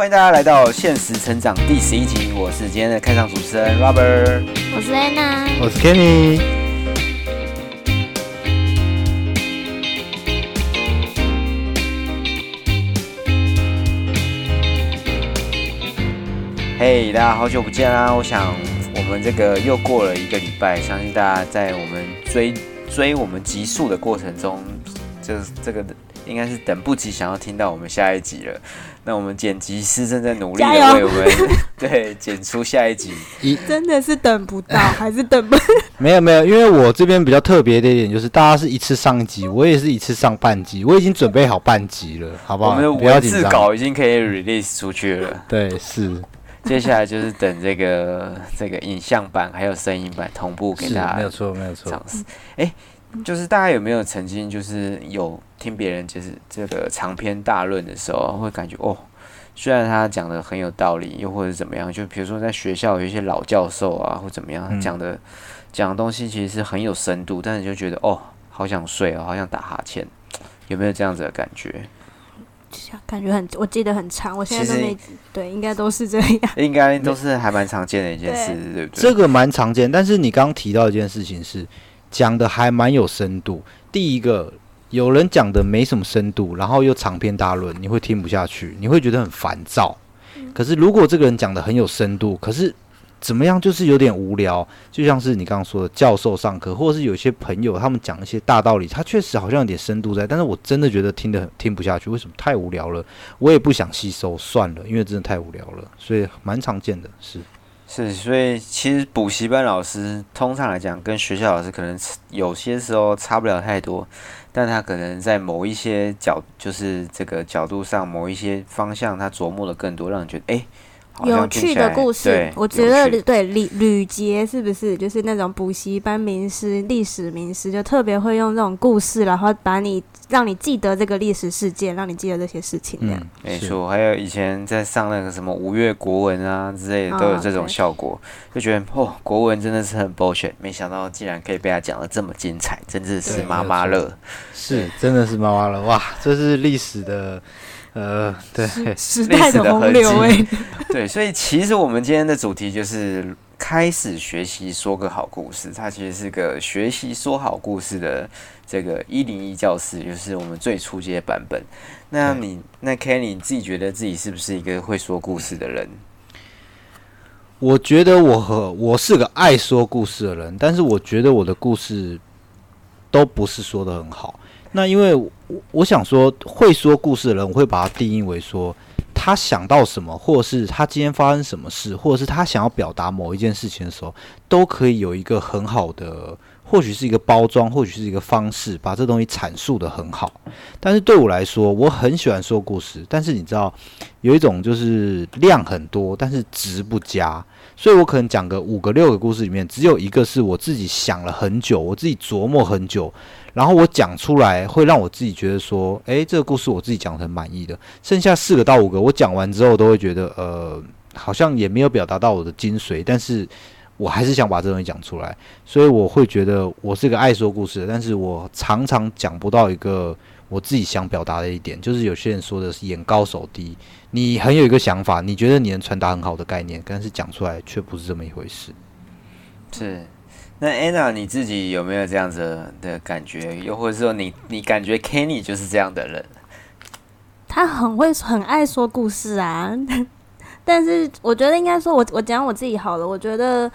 欢迎大家来到现实成长第十一集，我是今天的开场主持人 Robert。我是 Anna，我是 Kenny。嘿，大家好久不见啦！我想我们这个又过了一个礼拜，相信大家在我们追追我们集数的过程中，这这个应该是等不及想要听到我们下一集了。那我们剪辑师正在努力的为我们 对剪出下一集。真的是等不到，还是等不？没有没有，因为我这边比较特别的一点就是，大家是一次上一集，我也是一次上半集，我已经准备好半集了，好不好？我们的不要紧张。文字稿已经可以 release 出去了，对，是接下来就是等这个这个影像版还有声音版同步给是，大家没有错没有错尝。试。哎、就是大家有没有曾经就是有听别人就是这个长篇大论的时候，会感觉哦，虽然他讲的很有道理，又或者怎么样，就比如说在学校有一些老教授啊，或怎么样，讲的讲的东西其实是很有深度，但是就觉得哦，好想睡哦，好想打哈欠，有没有这样子的感觉？感觉很，我记得很长，我现在都没对，应该都是这样。应该都是还蛮常见的一件事，对不对？这个蛮常见，但是你刚刚提到一件事情是讲的还蛮有深度。第一个，有人讲的没什么深度，然后又长篇大论，你会听不下去，你会觉得很烦躁。可是如果这个人讲的很有深度，可是怎么样就是有点无聊，就像是你刚刚说的教授上课，或者是有些朋友他们讲一些大道理，他确实好像有点深度在，但是我真的觉得听得很听不下去，为什么？太无聊了，我也不想吸收，算了，因为真的太无聊了，所以蛮常见的，是。是，所以其实补习班老师通常来讲，跟学校老师可能有些时候差不了太多，但他可能在某一些角，就是这个角度上，某一些方向，他琢磨的更多，让你觉得哎，有趣的故事，我觉得对吕吕杰是不是就是那种补习班名师、历史名师，就特别会用这种故事，然后把你让你记得这个历史事件，让你记得这些事情，这样。嗯，没错，还有以前在上那个什么五月国文啊之类的，都有啊这种效果，就觉得哦，国文真的是很 bullshit，没想到竟然可以被他讲的这么精彩，真的是妈妈乐。是，真的是妈妈乐哇！这是历史的，呃，对，时 代的洪流哎、历 对，所以其实我们今天的主题就是开始学习说个好故事。它其实是个学习说好故事的这个一零一教室，就是我们最初阶版本。那对你那 Kenny 你自己觉得自己是不是一个会说故事的人？我觉得我和我是个爱说故事的人，但是我觉得我的故事都不是说的很好。那因为我我想说，会说故事的人，我会把它定义为说，他想到什么，或者是他今天发生什么事，或者是他想要表达某一件事情的时候，都可以有一个很好的，或许是一个包装，或许是一个方式，把这东西阐述的很好。但是对我来说，我很喜欢说故事，但是你知道，有一种就是量很多，但是值不佳。所以我可能讲个五个六个故事里面，只有一个是我自己想了很久，我自己琢磨很久，然后我讲出来会让我自己觉得说，诶，这个故事我自己讲得很满意的。剩下四个到五个，我讲完之后都会觉得，呃，好像也没有表达到我的精髓，但是我还是想把这东西讲出来，所以我会觉得我是个爱说故事的，但是我常常讲不到一个我自己想表达的一点，就是有些人说的是眼高手低。你很有一个想法，你觉得你能传达很好的概念，但是讲出来却不是这么一回事。是。那 Anna 你自己有没有这样子的感觉？又或者说你你感觉 Kenny 就是这样的人？他很会很爱说故事啊，但是我觉得应该说我，我讲我自己好了。我觉得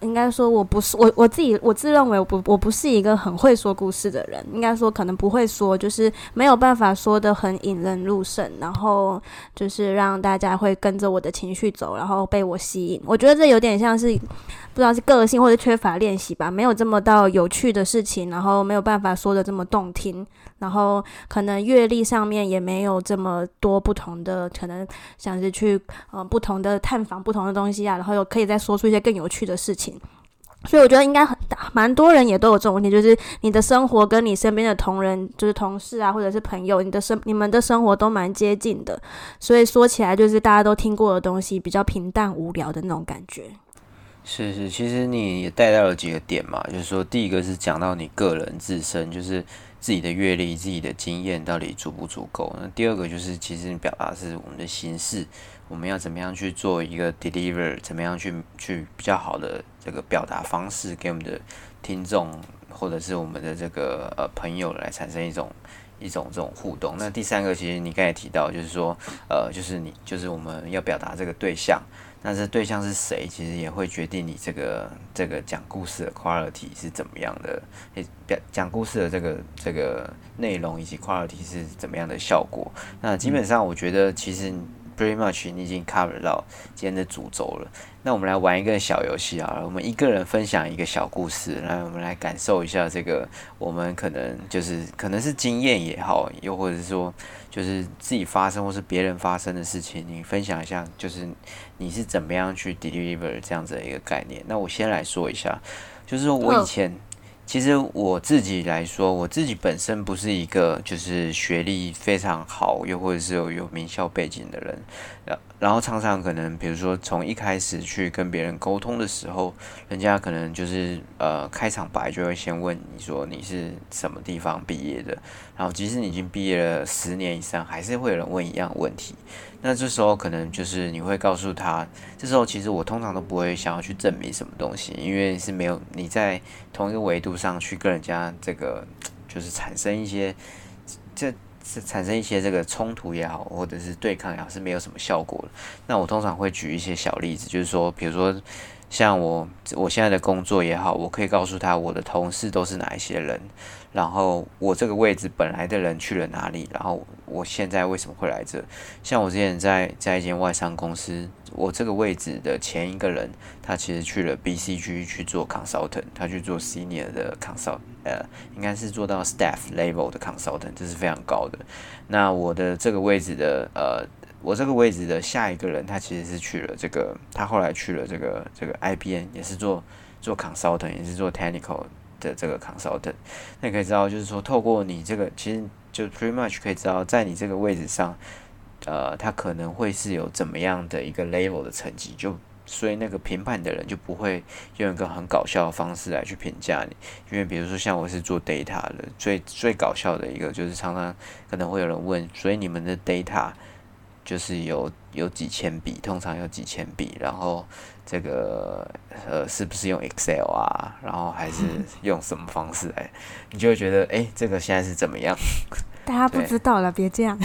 应该说我不是我我自己，我自认为我不我不是一个很会说故事的人。应该说可能不会说，就是没有办法说的很引人入胜，然后就是让大家会跟着我的情绪走，然后被我吸引。我觉得这有点像是不知道是个性或者缺乏练习吧，没有这么到有趣的事情，然后没有办法说的这么动听。然后可能阅历上面也没有这么多不同的，可能像是去呃不同的探访不同的东西啊，然后又可以再说出一些更有趣的事情。所以我觉得应该很蛮多人也都有这种问题，就是你的生活跟你身边的同仁，就是同事啊，或者是朋友，你的生你们的生活都蛮接近的，所以说起来就是大家都听过的东西，比较平淡无聊的那种感觉。是是，其实你也带到了几个点嘛，就是说，第一个是讲到你个人自身，就是自己的阅历、自己的经验到底足不足够。那第二个就是，其实你表达是我们的形式，我们要怎么样去做一个 deliver，怎么样去去比较好的这个表达方式给我们的听众或者是我们的这个呃朋友来产生一种。一种这种互动。那第三个，其实你刚才提到，就是说，呃，就是你，就是我们要表达这个对象，那这对象是谁，其实也会决定你这个这个讲故事的 quality 是怎么样的，表讲故事的这个这个内容以及 quality 是怎么样的效果。那基本上，我觉得其实。Pretty much，你已经 cover 到今天的主轴了。那我们来玩一个小游戏啊，我们一个人分享一个小故事，来我们来感受一下这个我们可能就是可能是经验也好，又或者是说就是自己发生或是别人发生的事情，你分享一下，就是你是怎么样去 deliver 这样子的一个概念。那我先来说一下，就是说我以前。其实我自己来说，我自己本身不是一个就是学历非常好，又或者是有名校背景的人，然然后常常可能，比如说从一开始去跟别人沟通的时候，人家可能就是呃开场白就会先问你说你是什么地方毕业的，然后即使你已经毕业了十年以上，还是会有人问一样问题。那这时候可能就是你会告诉他，这时候其实我通常都不会想要去证明什么东西，因为是没有你在同一个维度上去跟人家这个就是产生一些这是产生一些这个冲突也好，或者是对抗也好，是没有什么效果的。那我通常会举一些小例子，就是说，比如说像我我现在的工作也好，我可以告诉他我的同事都是哪一些人。然后我这个位置本来的人去了哪里？然后我现在为什么会来这？像我之前在在一间外商公司，我这个位置的前一个人，他其实去了 BCG 去做 consultant，他去做 senior 的 consult，呃，应该是做到 staff level 的 consultant，这是非常高的。那我的这个位置的呃，我这个位置的下一个人，他其实是去了这个，他后来去了这个这个 IBM，也是做做 consultant，也是做 technical。的这个 consultant，那你可以知道，就是说，透过你这个，其实就 pretty much 可以知道，在你这个位置上，呃，他可能会是有怎么样的一个 level 的成绩，就所以那个评判的人就不会用一个很搞笑的方式来去评价你，因为比如说像我是做 data 的，最最搞笑的一个就是常常可能会有人问，所以你们的 data 就是有有几千笔，通常有几千笔，然后。这个呃，是不是用 Excel 啊？然后还是 用什么方式来？你就会觉得，哎，这个现在是怎么样？大家不知道了，别这样。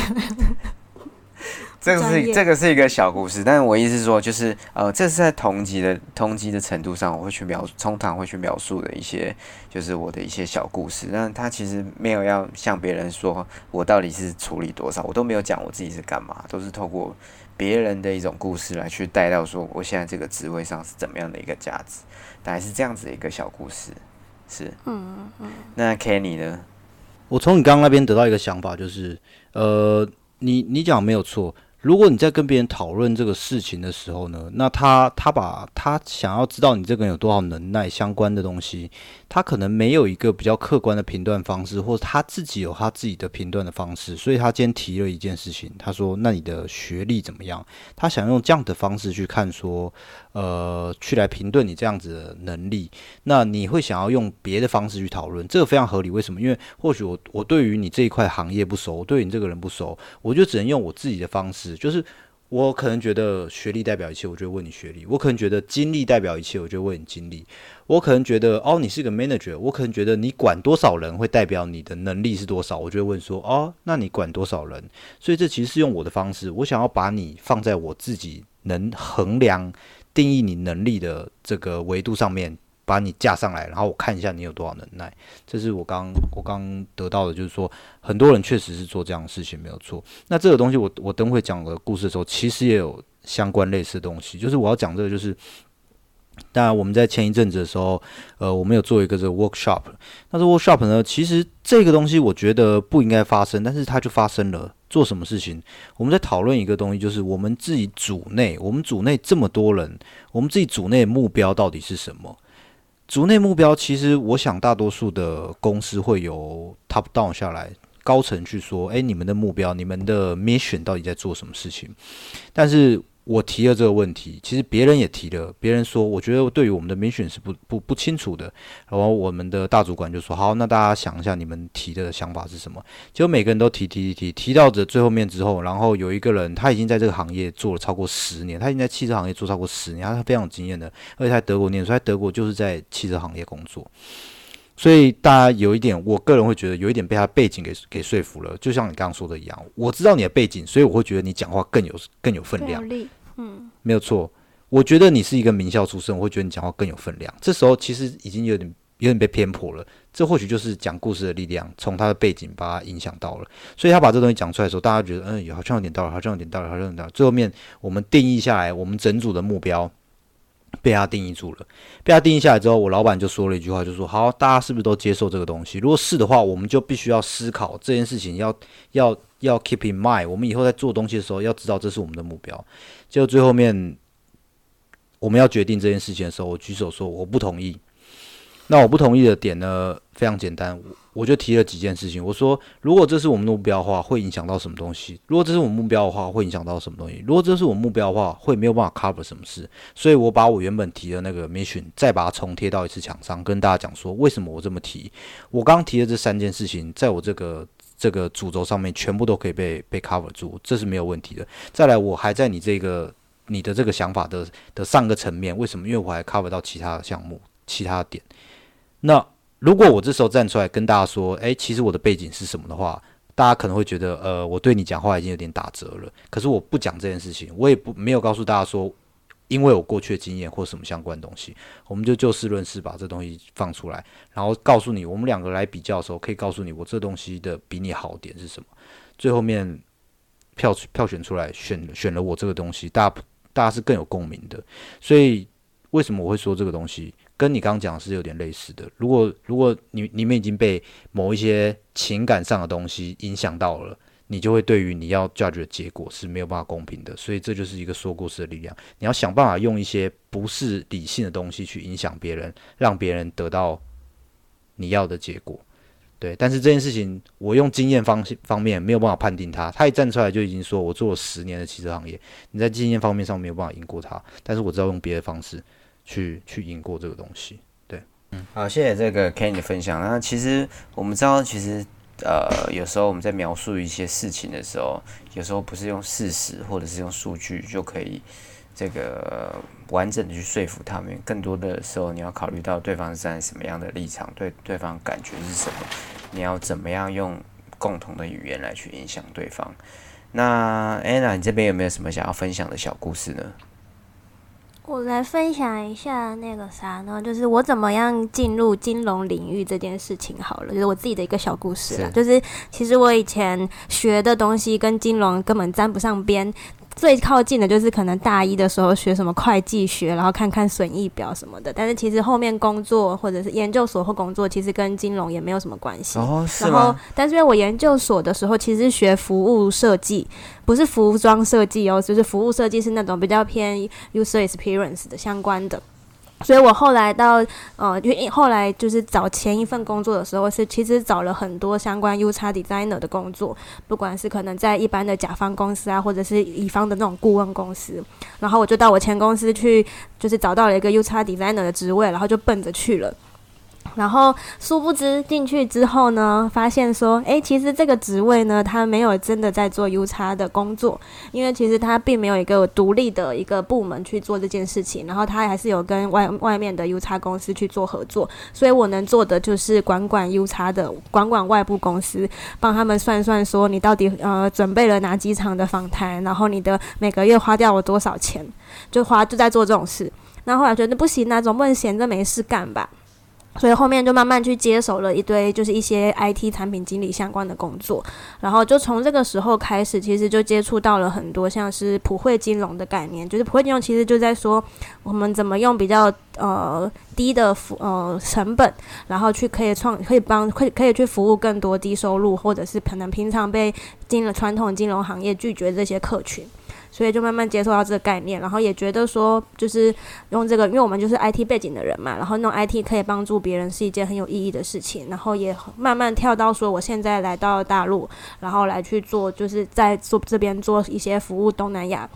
这个是这个是一个小故事，但是我意思是说，就是呃，这是在同级的同级的程度上，我会去描，通常会去描述的一些，就是我的一些小故事。但他其实没有要向别人说我到底是处理多少，我都没有讲我自己是干嘛，都是透过。别人的一种故事来去带到说，我现在这个职位上是怎么样的一个价值，大概是这样子的一个小故事，是，嗯嗯嗯。那 Kenny 呢？我从你刚刚那边得到一个想法，就是，呃，你你讲没有错。如果你在跟别人讨论这个事情的时候呢，那他他把他想要知道你这个人有多少能耐相关的东西，他可能没有一个比较客观的评断方式，或者他自己有他自己的评断的方式，所以他今天提了一件事情，他说：“那你的学历怎么样？”他想用这样的方式去看说。呃，去来评论你这样子的能力，那你会想要用别的方式去讨论，这个非常合理。为什么？因为或许我我对于你这一块行业不熟，我对你这个人不熟，我就只能用我自己的方式。就是我可能觉得学历代表一切，我就问你学历；我可能觉得经历代表一切，我就问你经历；我可能觉得哦，你是个 manager，我可能觉得你管多少人会代表你的能力是多少，我就会问说哦，那你管多少人？所以这其实是用我的方式，我想要把你放在我自己能衡量。定义你能力的这个维度上面，把你架上来，然后我看一下你有多少能耐。这是我刚我刚得到的，就是说很多人确实是做这样的事情没有错。那这个东西，我我等会讲个故事的时候，其实也有相关类似的东西。就是我要讲这个，就是当然我们在前一阵子的时候，呃，我们有做一个这个 workshop。那这 workshop 呢，其实这个东西我觉得不应该发生，但是它就发生了。做什么事情？我们在讨论一个东西，就是我们自己组内，我们组内这么多人，我们自己组内目标到底是什么？组内目标，其实我想大多数的公司会由 top down 下来，高层去说，哎，你们的目标，你们的 mission 到底在做什么事情？但是我提了这个问题，其实别人也提了，别人说我觉得对于我们的 mission 是不不不清楚的，然后我们的大主管就说好，那大家想一下你们提的想法是什么？结果每个人都提提提提，到这最后面之后，然后有一个人他已经在这个行业做了超过十年，他已经在汽车行业做超过十年，他是非常有经验的，而且他在德国念书，在德国就是在汽车行业工作。所以大家有一点，我个人会觉得有一点被他背景给给说服了。就像你刚刚说的一样，我知道你的背景，所以我会觉得你讲话更有更有分量。嗯，没有错。我觉得你是一个名校出身，我会觉得你讲话更有分量。这时候其实已经有点有点被偏颇了。这或许就是讲故事的力量，从他的背景把他影响到了。所以他把这东西讲出来的时候，大家觉得嗯，好像有点道理，好像有点道理，好像有点道理。最后面我们定义下来，我们整组的目标。被他定义住了，被他定义下来之后，我老板就说了一句话，就说：“好，大家是不是都接受这个东西？如果是的话，我们就必须要思考这件事情，要要要 keep in mind。我们以后在做东西的时候，要知道这是我们的目标。”就最后面我们要决定这件事情的时候，我举手说我不同意。那我不同意的点呢，非常简单。我就提了几件事情，我说如果这是我们目标的话，会影响到什么东西？如果这是我们目标的话，会影响到什么东西？如果这是我目标的话，会没有办法 cover 什么事？所以我把我原本提的那个 mission 再把它重贴到一次墙上，跟大家讲说为什么我这么提。我刚提的这三件事情，在我这个这个主轴上面全部都可以被被 cover 住，这是没有问题的。再来，我还在你这个你的这个想法的的上个层面，为什么？因为我还 cover 到其他的项目、其他点。那如果我这时候站出来跟大家说，诶，其实我的背景是什么的话，大家可能会觉得，呃，我对你讲话已经有点打折了。可是我不讲这件事情，我也不没有告诉大家说，因为我过去的经验或什么相关东西，我们就就事论事把这东西放出来，然后告诉你，我们两个来比较的时候，可以告诉你我这东西的比你好点是什么。最后面票票选出来，选选了我这个东西，大家大家是更有共鸣的。所以为什么我会说这个东西？跟你刚刚讲的是有点类似的。如果如果你你们已经被某一些情感上的东西影响到了，你就会对于你要 judge 的结果是没有办法公平的。所以这就是一个说故事的力量。你要想办法用一些不是理性的东西去影响别人，让别人得到你要的结果。对，但是这件事情我用经验方方面没有办法判定他。他一站出来就已经说我做了十年的汽车行业，你在经验方面上没有办法赢过他。但是我知道用别的方式。去去赢过这个东西，对，嗯，好，谢谢这个 Ken 的分享。那其实我们知道，其实呃，有时候我们在描述一些事情的时候，有时候不是用事实或者是用数据就可以这个完整的去说服他们。更多的时候，你要考虑到对方是在什么样的立场，对对方感觉是什么，你要怎么样用共同的语言来去影响对方。那 Anna，你这边有没有什么想要分享的小故事呢？我来分享一下那个啥呢，就是我怎么样进入金融领域这件事情好了，就是我自己的一个小故事啦。就是其实我以前学的东西跟金融根本沾不上边。最靠近的就是可能大一的时候学什么会计学，然后看看损益表什么的。但是其实后面工作或者是研究所或工作，其实跟金融也没有什么关系。哦，然后，但是因为我研究所的时候其实是学服务设计，不是服装设计哦，就是服务设计是那种比较偏 user experience 的相关的。所以我后来到呃，因为后来就是找前一份工作的时候，是其实找了很多相关 U 叉 designer 的工作，不管是可能在一般的甲方公司啊，或者是乙方的那种顾问公司，然后我就到我前公司去，就是找到了一个 U 叉 designer 的职位，然后就奔着去了。然后殊不知进去之后呢，发现说，诶，其实这个职位呢，他没有真的在做 U 叉的工作，因为其实他并没有一个独立的一个部门去做这件事情，然后他还是有跟外外面的 U 叉公司去做合作，所以我能做的就是管管 U 叉的，管管外部公司，帮他们算算说你到底呃准备了哪几场的访谈，然后你的每个月花掉了多少钱，就花就在做这种事。那后来觉得不行那总不能闲着没事干吧。所以后面就慢慢去接手了一堆，就是一些 IT 产品经理相关的工作，然后就从这个时候开始，其实就接触到了很多像是普惠金融的概念，就是普惠金融其实就在说我们怎么用比较呃低的服呃成本，然后去可以创可以帮可以可以去服务更多低收入或者是可能平常被金了传统金融行业拒绝这些客群。所以就慢慢接受到这个概念，然后也觉得说，就是用这个，因为我们就是 IT 背景的人嘛，然后弄 IT 可以帮助别人是一件很有意义的事情，然后也慢慢跳到说，我现在来到大陆，然后来去做，就是在做这边做一些服务东南亚。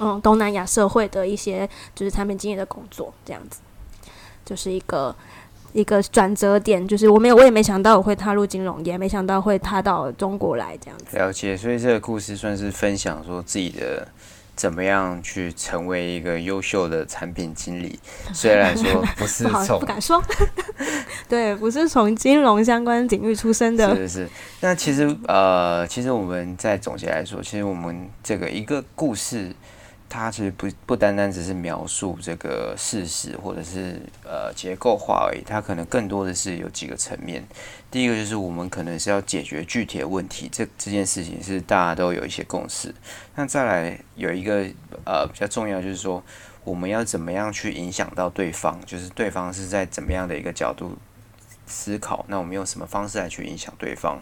嗯东南亚社会的一些就是产品经理的工作，这样子，就是一个一个转折点，就是我没有我也没想到我会踏入金融业，没想到会踏到中国来这样子。了解，所以这个故事算是分享说自己的。怎么样去成为一个优秀的产品经理？虽然说不是从不敢说，对，不是从金融相关领域出身的。是是是。那其实呃，其实我们在总结来说，其实我们这个一个故事。它其实不不单单只是描述这个事实，或者是呃结构化而已，它可能更多的是有几个层面。第一个就是我们可能是要解决具体的问题，这这件事情是大家都有一些共识。那再来有一个呃比较重要，就是说我们要怎么样去影响到对方，就是对方是在怎么样的一个角度。思考，那我们用什么方式来去影响对方？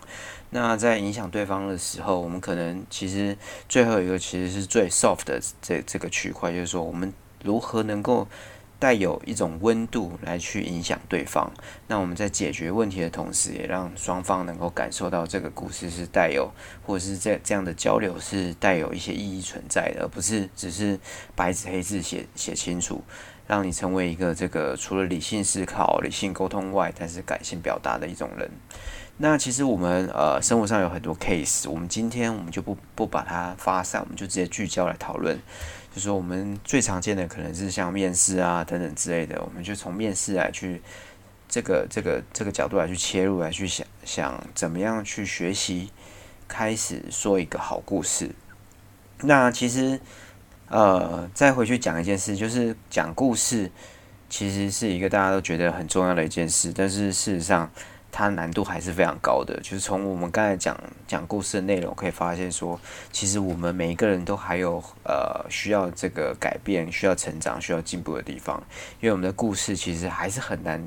那在影响对方的时候，我们可能其实最后一个其实是最 soft 的这这个区块，就是说我们如何能够带有一种温度来去影响对方。那我们在解决问题的同时，也让双方能够感受到这个故事是带有，或者是这这样的交流是带有一些意义存在的，而不是只是白纸黑字写写清楚。让你成为一个这个除了理性思考、理性沟通外，但是感性表达的一种人。那其实我们呃生活上有很多 case，我们今天我们就不不把它发散，我们就直接聚焦来讨论。就说我们最常见的可能是像面试啊等等之类的，我们就从面试来去这个这个这个角度来去切入，来去想想怎么样去学习，开始说一个好故事。那其实。呃，再回去讲一件事，就是讲故事，其实是一个大家都觉得很重要的一件事，但是事实上它难度还是非常高的。就是从我们刚才讲讲故事的内容可以发现，说其实我们每一个人都还有呃需要这个改变、需要成长、需要进步的地方，因为我们的故事其实还是很难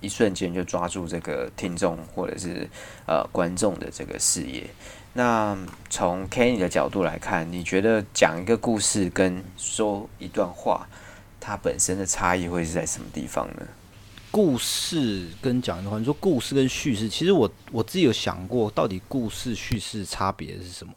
一瞬间就抓住这个听众或者是呃观众的这个视野。那从 Kenny 的角度来看，你觉得讲一个故事跟说一段话，它本身的差异会是在什么地方呢？故事跟讲一段话，你说故事跟叙事，其实我我自己有想过，到底故事叙事差别是什么？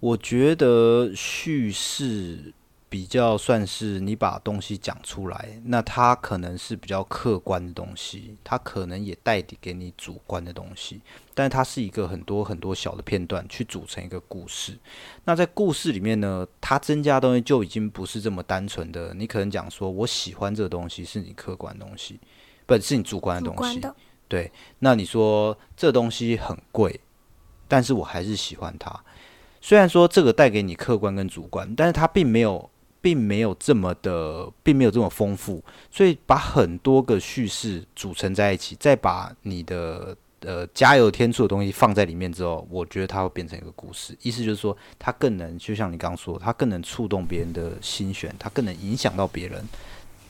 我觉得叙事。比较算是你把东西讲出来，那它可能是比较客观的东西，它可能也带给你主观的东西，但是它是一个很多很多小的片段去组成一个故事。那在故事里面呢，它增加东西就已经不是这么单纯的。你可能讲说我喜欢这个东西是你客观东西，不是你主观的东西。对，那你说这东西很贵，但是我还是喜欢它。虽然说这个带给你客观跟主观，但是它并没有。并没有这么的，并没有这么丰富，所以把很多个叙事组成在一起，再把你的呃加油添醋的东西放在里面之后，我觉得它会变成一个故事。意思就是说，它更能就像你刚刚说，它更能触动别人的心弦，它更能影响到别人。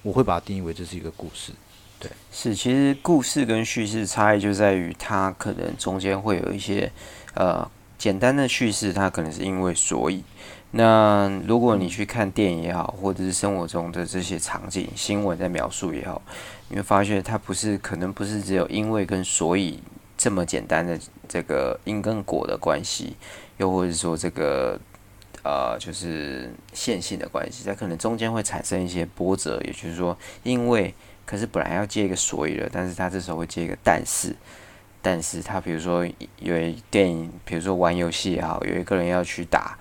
我会把它定义为这是一个故事。对，是，其实故事跟叙事差异就在于它可能中间会有一些呃简单的叙事，它可能是因为所以。那如果你去看电影也好，或者是生活中的这些场景、新闻在描述也好，你会发现它不是可能不是只有因为跟所以这么简单的这个因跟果的关系，又或者说这个呃就是线性的关系，它可能中间会产生一些波折，也就是说，因为可是本来要接一个所以了，但是它这时候会接一个但是，但是他比如说有电影，比如说玩游戏也好，有一个人要去打。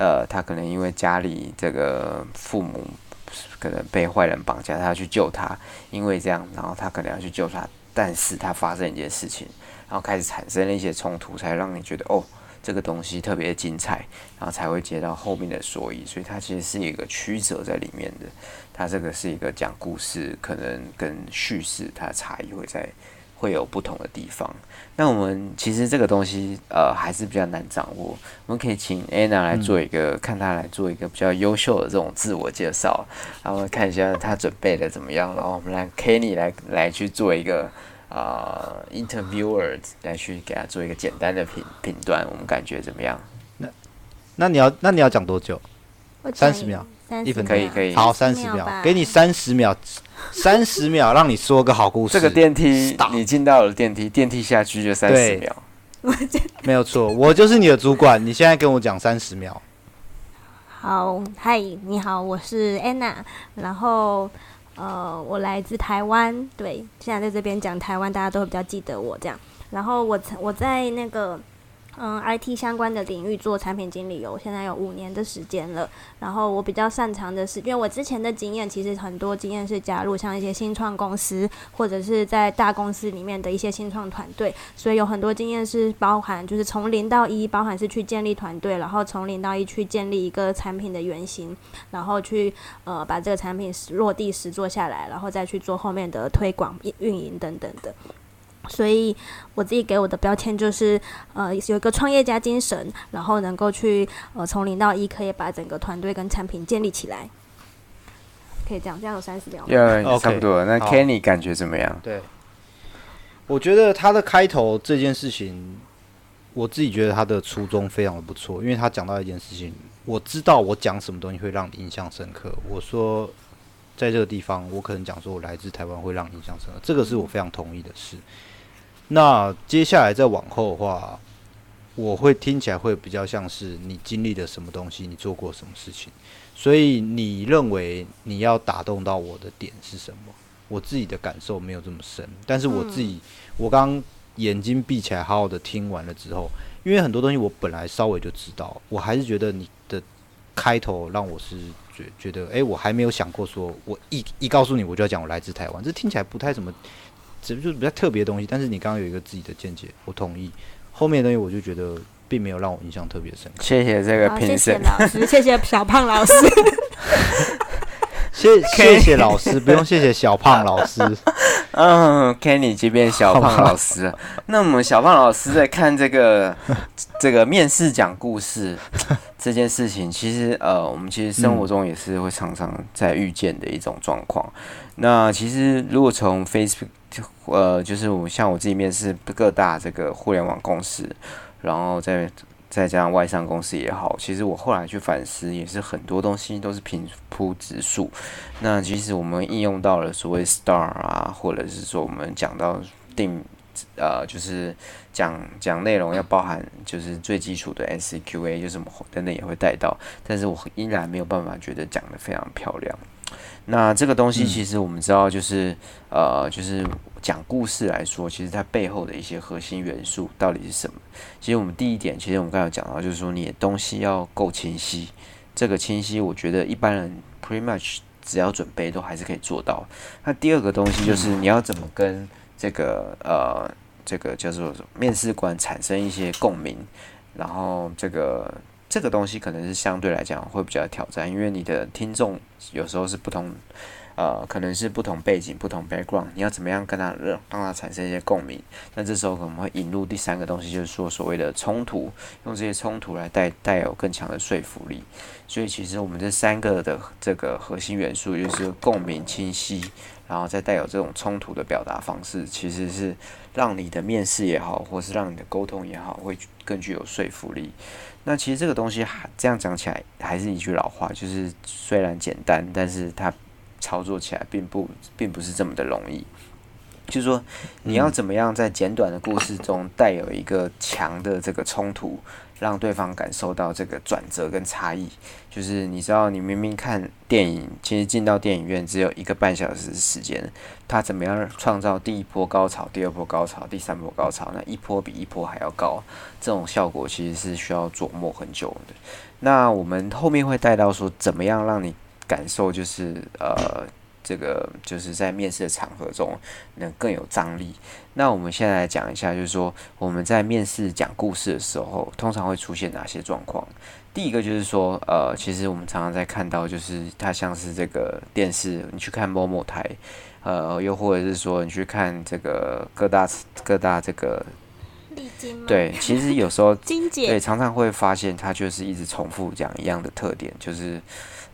呃，他可能因为家里这个父母可能被坏人绑架，他要去救他，因为这样，然后他可能要去救他，但是他发生一件事情，然后开始产生了一些冲突，才让你觉得哦，这个东西特别精彩，然后才会接到后面的所以，所以它其实是一个曲折在里面的，它这个是一个讲故事，可能跟叙事它的差异会在。会有不同的地方。那我们其实这个东西呃还是比较难掌握。我们可以请 Anna 来做一个，看她来做一个比较优秀的这种自我介绍，然后看一下她准备的怎么样。然后我们来 Kenny 来来去做一个啊 interviewer 来去给她做一个简单的评评断，我们感觉怎么样？那那你要那你要讲多久？三十秒。一分可以可以，好，三十秒，给你三十秒，三十秒让你说个好故事。这个电梯，你进到了电梯，电梯下去就三十秒。没有错，我就是你的主管。你现在跟我讲三十秒。好，嗨，你好，我是 Anna，然后呃，我来自台湾，对，现在在这边讲台湾，大家都会比较记得我这样。然后我我在那个。嗯，IT 相关的领域做产品经理，有现在有五年的时间了。然后我比较擅长的是，因为我之前的经验其实很多经验是加入像一些新创公司，或者是在大公司里面的一些新创团队，所以有很多经验是包含就是从零到一，包含是去建立团队，然后从零到一去建立一个产品的原型，然后去呃把这个产品落地实做下来，然后再去做后面的推广、运营等等的。所以我自己给我的标签就是，呃，有一个创业家精神，然后能够去呃从零到一，可以把整个团队跟产品建立起来，可以这样，这样有三十秒，要差不多。那 Kenny 感觉怎么样？对，我觉得他的开头这件事情，我自己觉得他的初衷非常的不错，因为他讲到一件事情，我知道我讲什么东西会让你印象深刻。我说在这个地方，我可能讲说我来自台湾会让印象深刻，这个是我非常同意的事。那接下来再往后的话，我会听起来会比较像是你经历了什么东西，你做过什么事情，所以你认为你要打动到我的点是什么？我自己的感受没有这么深，但是我自己，我刚眼睛闭起来好好的听完了之后，因为很多东西我本来稍微就知道，我还是觉得你的开头让我是觉觉得，哎，我还没有想过说，我一一告诉你我就要讲我来自台湾，这听起来不太怎么。只就是比较特别的东西，但是你刚刚有一个自己的见解，我同意。后面的东西我就觉得并没有让我印象特别深刻。谢谢这个评审老师，谢谢小胖老师，谢谢谢老师，不用谢谢小胖老师。嗯，Kenny 这边小胖老师，那我们小胖老师在看这个 这个面试讲故事这件事情，其实呃，我们其实生活中也是会常常在遇见的一种状况。那其实如果从 Facebook 就呃，就是我像我自己面试各大这个互联网公司，然后再再加上外商公司也好，其实我后来去反思，也是很多东西都是平铺直述。那其实我们应用到了所谓 STAR 啊，或者是说我们讲到定呃，就是讲讲内容要包含就是最基础的 SQA，就是什么等等也会带到，但是我依然没有办法觉得讲的非常漂亮。那这个东西其实我们知道，就是呃，就是讲故事来说，其实它背后的一些核心元素到底是什么？其实我们第一点，其实我们刚才讲到，就是说你的东西要够清晰。这个清晰，我觉得一般人 pretty much 只要准备都还是可以做到。那第二个东西就是你要怎么跟这个呃这个叫做面试官产生一些共鸣，然后这个。这个东西可能是相对来讲会比较挑战，因为你的听众有时候是不同，呃，可能是不同背景、不同 background，你要怎么样跟他让让他产生一些共鸣？那这时候可能会引入第三个东西，就是说所谓的冲突，用这些冲突来带带有更强的说服力。所以其实我们这三个的这个核心元素就是共鸣、清晰，然后再带有这种冲突的表达方式，其实是让你的面试也好，或是让你的沟通也好，会更具有说服力。那其实这个东西还这样讲起来，还是一句老话，就是虽然简单，但是它操作起来并不并不是这么的容易。就是说，你要怎么样在简短的故事中带有一个强的这个冲突，让对方感受到这个转折跟差异。就是你知道，你明明看电影，其实进到电影院只有一个半小时的时间，他怎么样创造第一波高潮、第二波高潮、第三波高潮？那一波比一波还要高，这种效果其实是需要琢磨很久的。那我们后面会带到说，怎么样让你感受，就是呃。这个就是在面试的场合中能更有张力。那我们现在来讲一下，就是说我们在面试讲故事的时候，通常会出现哪些状况？第一个就是说，呃，其实我们常常在看到，就是它像是这个电视，你去看某某台，呃，又或者是说你去看这个各大各大这个。对，其实有时候 对常常会发现，它就是一直重复讲一样的特点，就是。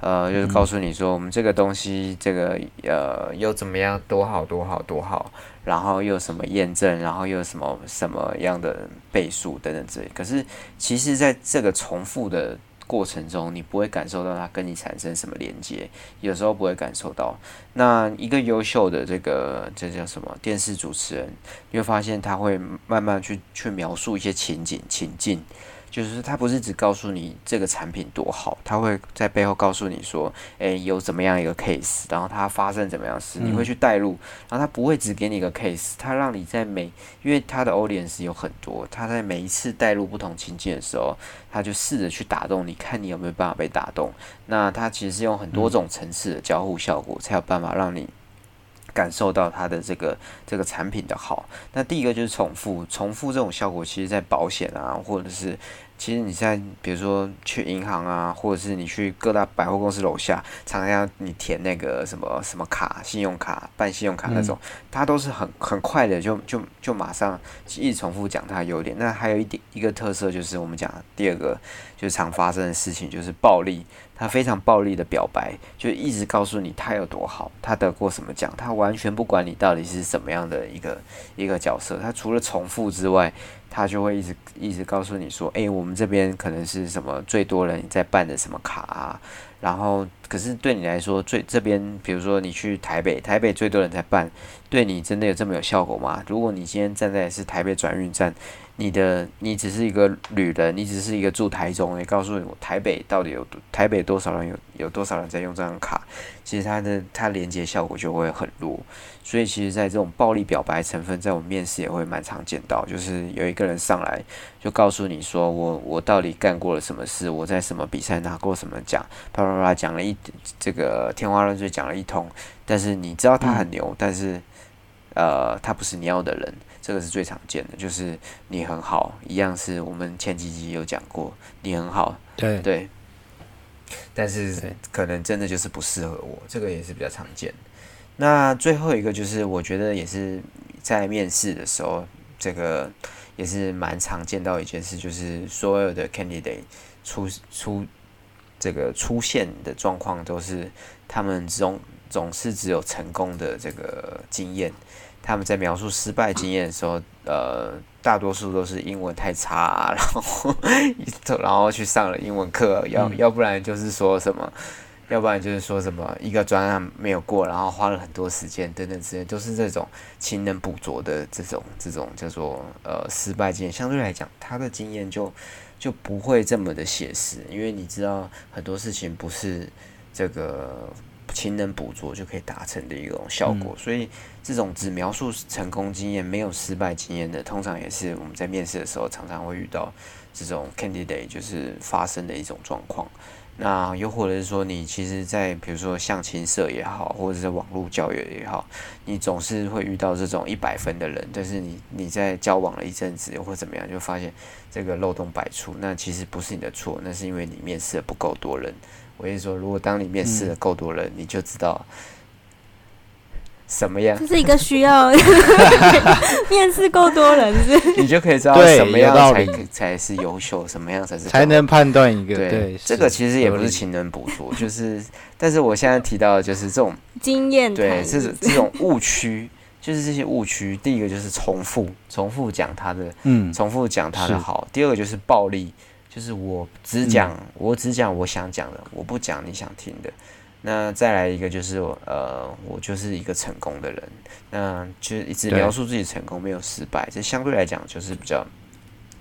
呃，就是告诉你说，我们这个东西，这个呃，又怎么样，多好多好多好，然后又什么验证，然后又什么什么样的倍数等等之类。可是，其实在这个重复的过程中，你不会感受到它跟你产生什么连接，有时候不会感受到。那一个优秀的这个这叫什么电视主持人，你会发现他会慢慢去去描述一些情景情境。就是他不是只告诉你这个产品多好，他会在背后告诉你说，诶，有怎么样一个 case，然后它发生怎么样事，你会去带入，然后他不会只给你一个 case，他让你在每，因为他的 audience 有很多，他在每一次带入不同情境的时候，他就试着去打动你，看你有没有办法被打动。那他其实是用很多种层次的交互效果，才有办法让你。感受到它的这个这个产品的好，那第一个就是重复，重复这种效果，其实在保险啊，或者是。其实你在比如说去银行啊，或者是你去各大百货公司楼下，常常要你填那个什么什么卡，信用卡办信用卡那种，它都是很很快的，就就就马上一直重复讲它优点。那还有一点一个特色就是我们讲第二个就是常发生的事情就是暴力，他非常暴力的表白，就一直告诉你他有多好，他得过什么奖，他完全不管你到底是什么样的一个一个角色，他除了重复之外。他就会一直一直告诉你说，诶，我们这边可能是什么最多人在办的什么卡啊，然后可是对你来说，最这边比如说你去台北，台北最多人在办，对你真的有这么有效果吗？如果你今天站在是台北转运站。你的你只是一个旅人，你只是一个住台中，你告诉我台北到底有台北多少人有有多少人在用这张卡，其实它的它连接效果就会很弱，所以其实，在这种暴力表白成分，在我们面试也会蛮常见到，就是有一个人上来就告诉你说我我到底干过了什么事，我在什么比赛拿过什么奖，啪啪啪讲了一这个天花乱坠讲了一通，但是你知道他很牛，但是呃他不是你要的人。这个是最常见的，就是你很好，一样是我们前几集有讲过，你很好，对对，但是可能真的就是不适合我，这个也是比较常见。那最后一个就是，我觉得也是在面试的时候，这个也是蛮常见到一件事，就是所有的 candidate 出出这个出现的状况，都是他们总总是只有成功的这个经验。他们在描述失败经验的时候，呃，大多数都是英文太差，然后然后去上了英文课，要要不然就是说什么，要不然就是说什么一个专案没有过，然后花了很多时间等等之类，都是这种勤能补拙的这种这种叫做呃失败经验。相对来讲，他的经验就就不会这么的写实，因为你知道很多事情不是这个。勤能补拙就可以达成的一种效果，所以这种只描述成功经验没有失败经验的，通常也是我们在面试的时候常常会遇到这种 candidate 就是发生的一种状况。那又或者是说，你其实，在比如说相亲社也好，或者是网络交友也好，你总是会遇到这种一百分的人，但是你你在交往了一阵子或怎么样，就发现这个漏洞百出。那其实不是你的错，那是因为你面试的不够多人。我跟你说，如果当你面试的够多人，你就知道什么样。这是一个需要 面试够多人，是你就可以知道什么样才才是优秀，什么样才是才能判断一个。对，这个其实也不是勤能补拙，就是，但是我现在提到的就是这种 经验，对，这是这种误区，就是这些误区。第一个就是重复，重复讲他的，嗯，重复讲他的好。第二个就是暴力。就是我只讲，我只讲我想讲的，我不讲你想听的。那再来一个就是呃，我就是一个成功的人，那就一直描述自己成功没有失败，这相对来讲就是比较。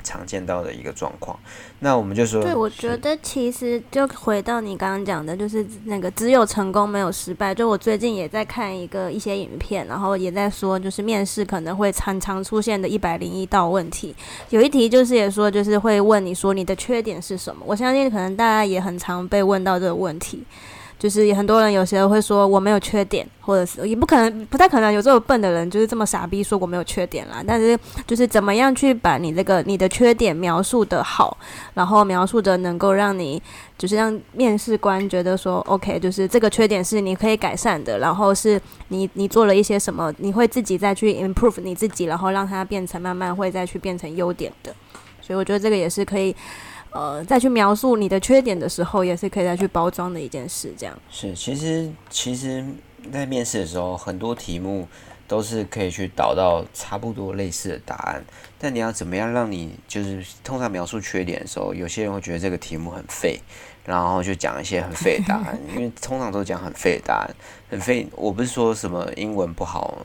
常见到的一个状况，那我们就说，对我觉得其实就回到你刚刚讲的，就是那个只有成功没有失败。就我最近也在看一个一些影片，然后也在说，就是面试可能会常常出现的一百零一道问题，有一题就是也说，就是会问你说你的缺点是什么。我相信可能大家也很常被问到这个问题。就是很多人有时候会说我没有缺点，或者是也不可能不太可能有这么笨的人，就是这么傻逼说我没有缺点啦。但是就是怎么样去把你这个你的缺点描述的好，然后描述的能够让你就是让面试官觉得说 OK，就是这个缺点是你可以改善的，然后是你你做了一些什么，你会自己再去 improve 你自己，然后让它变成慢慢会再去变成优点的。所以我觉得这个也是可以。呃，再去描述你的缺点的时候，也是可以再去包装的一件事。这样是，其实其实，在面试的时候，很多题目都是可以去导到差不多类似的答案。但你要怎么样让你就是通常描述缺点的时候，有些人会觉得这个题目很废，然后就讲一些很废的答案。因为通常都讲很废的答案，很废。我不是说什么英文不好，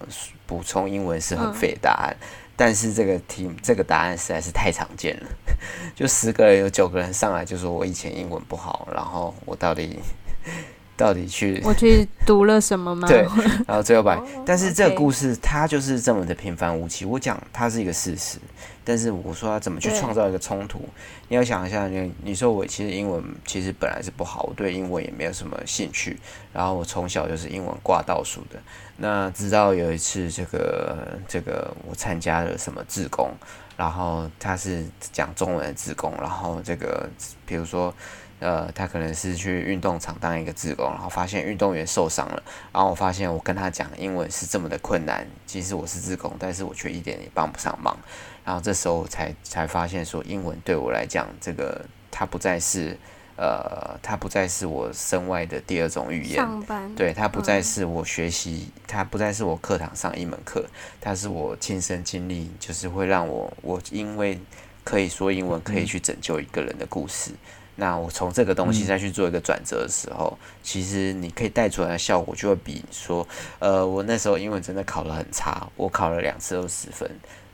补充英文是很废的答案。但是这个题这个答案实在是太常见了，就十个人有九个人上来就说我以前英文不好，然后我到底 到底去我去读了什么吗？对，然后最后把哦，但是这个故事它就是这么的平凡无奇。我讲它是一个事实，但是我说要怎么去创造一个冲突，你要想一下，你你说我其实英文其实本来是不好，我对英文也没有什么兴趣，然后我从小就是英文挂倒数的。那直到有一次这个这个我参加了什么志工，然后他是讲中文的志工，然后这个比如说。呃，他可能是去运动场当一个志工，然后发现运动员受伤了，然后我发现我跟他讲英文是这么的困难，其实我是志工，但是我却一点也帮不上忙。然后这时候我才才发现说，英文对我来讲，这个它不再是呃，它不再是我身外的第二种语言，上班。对，它不再嗯是我学习，它不再是我课堂上一门课，它是我亲身经历，就是会让我我因为可以说英文，可以去拯救一个人的故事。那我从这个东西嗯。再去做一个转折的时候，其实你可以带出来的效果就会比说，呃，我那时候英文真的考得很差，我考了两次都十分，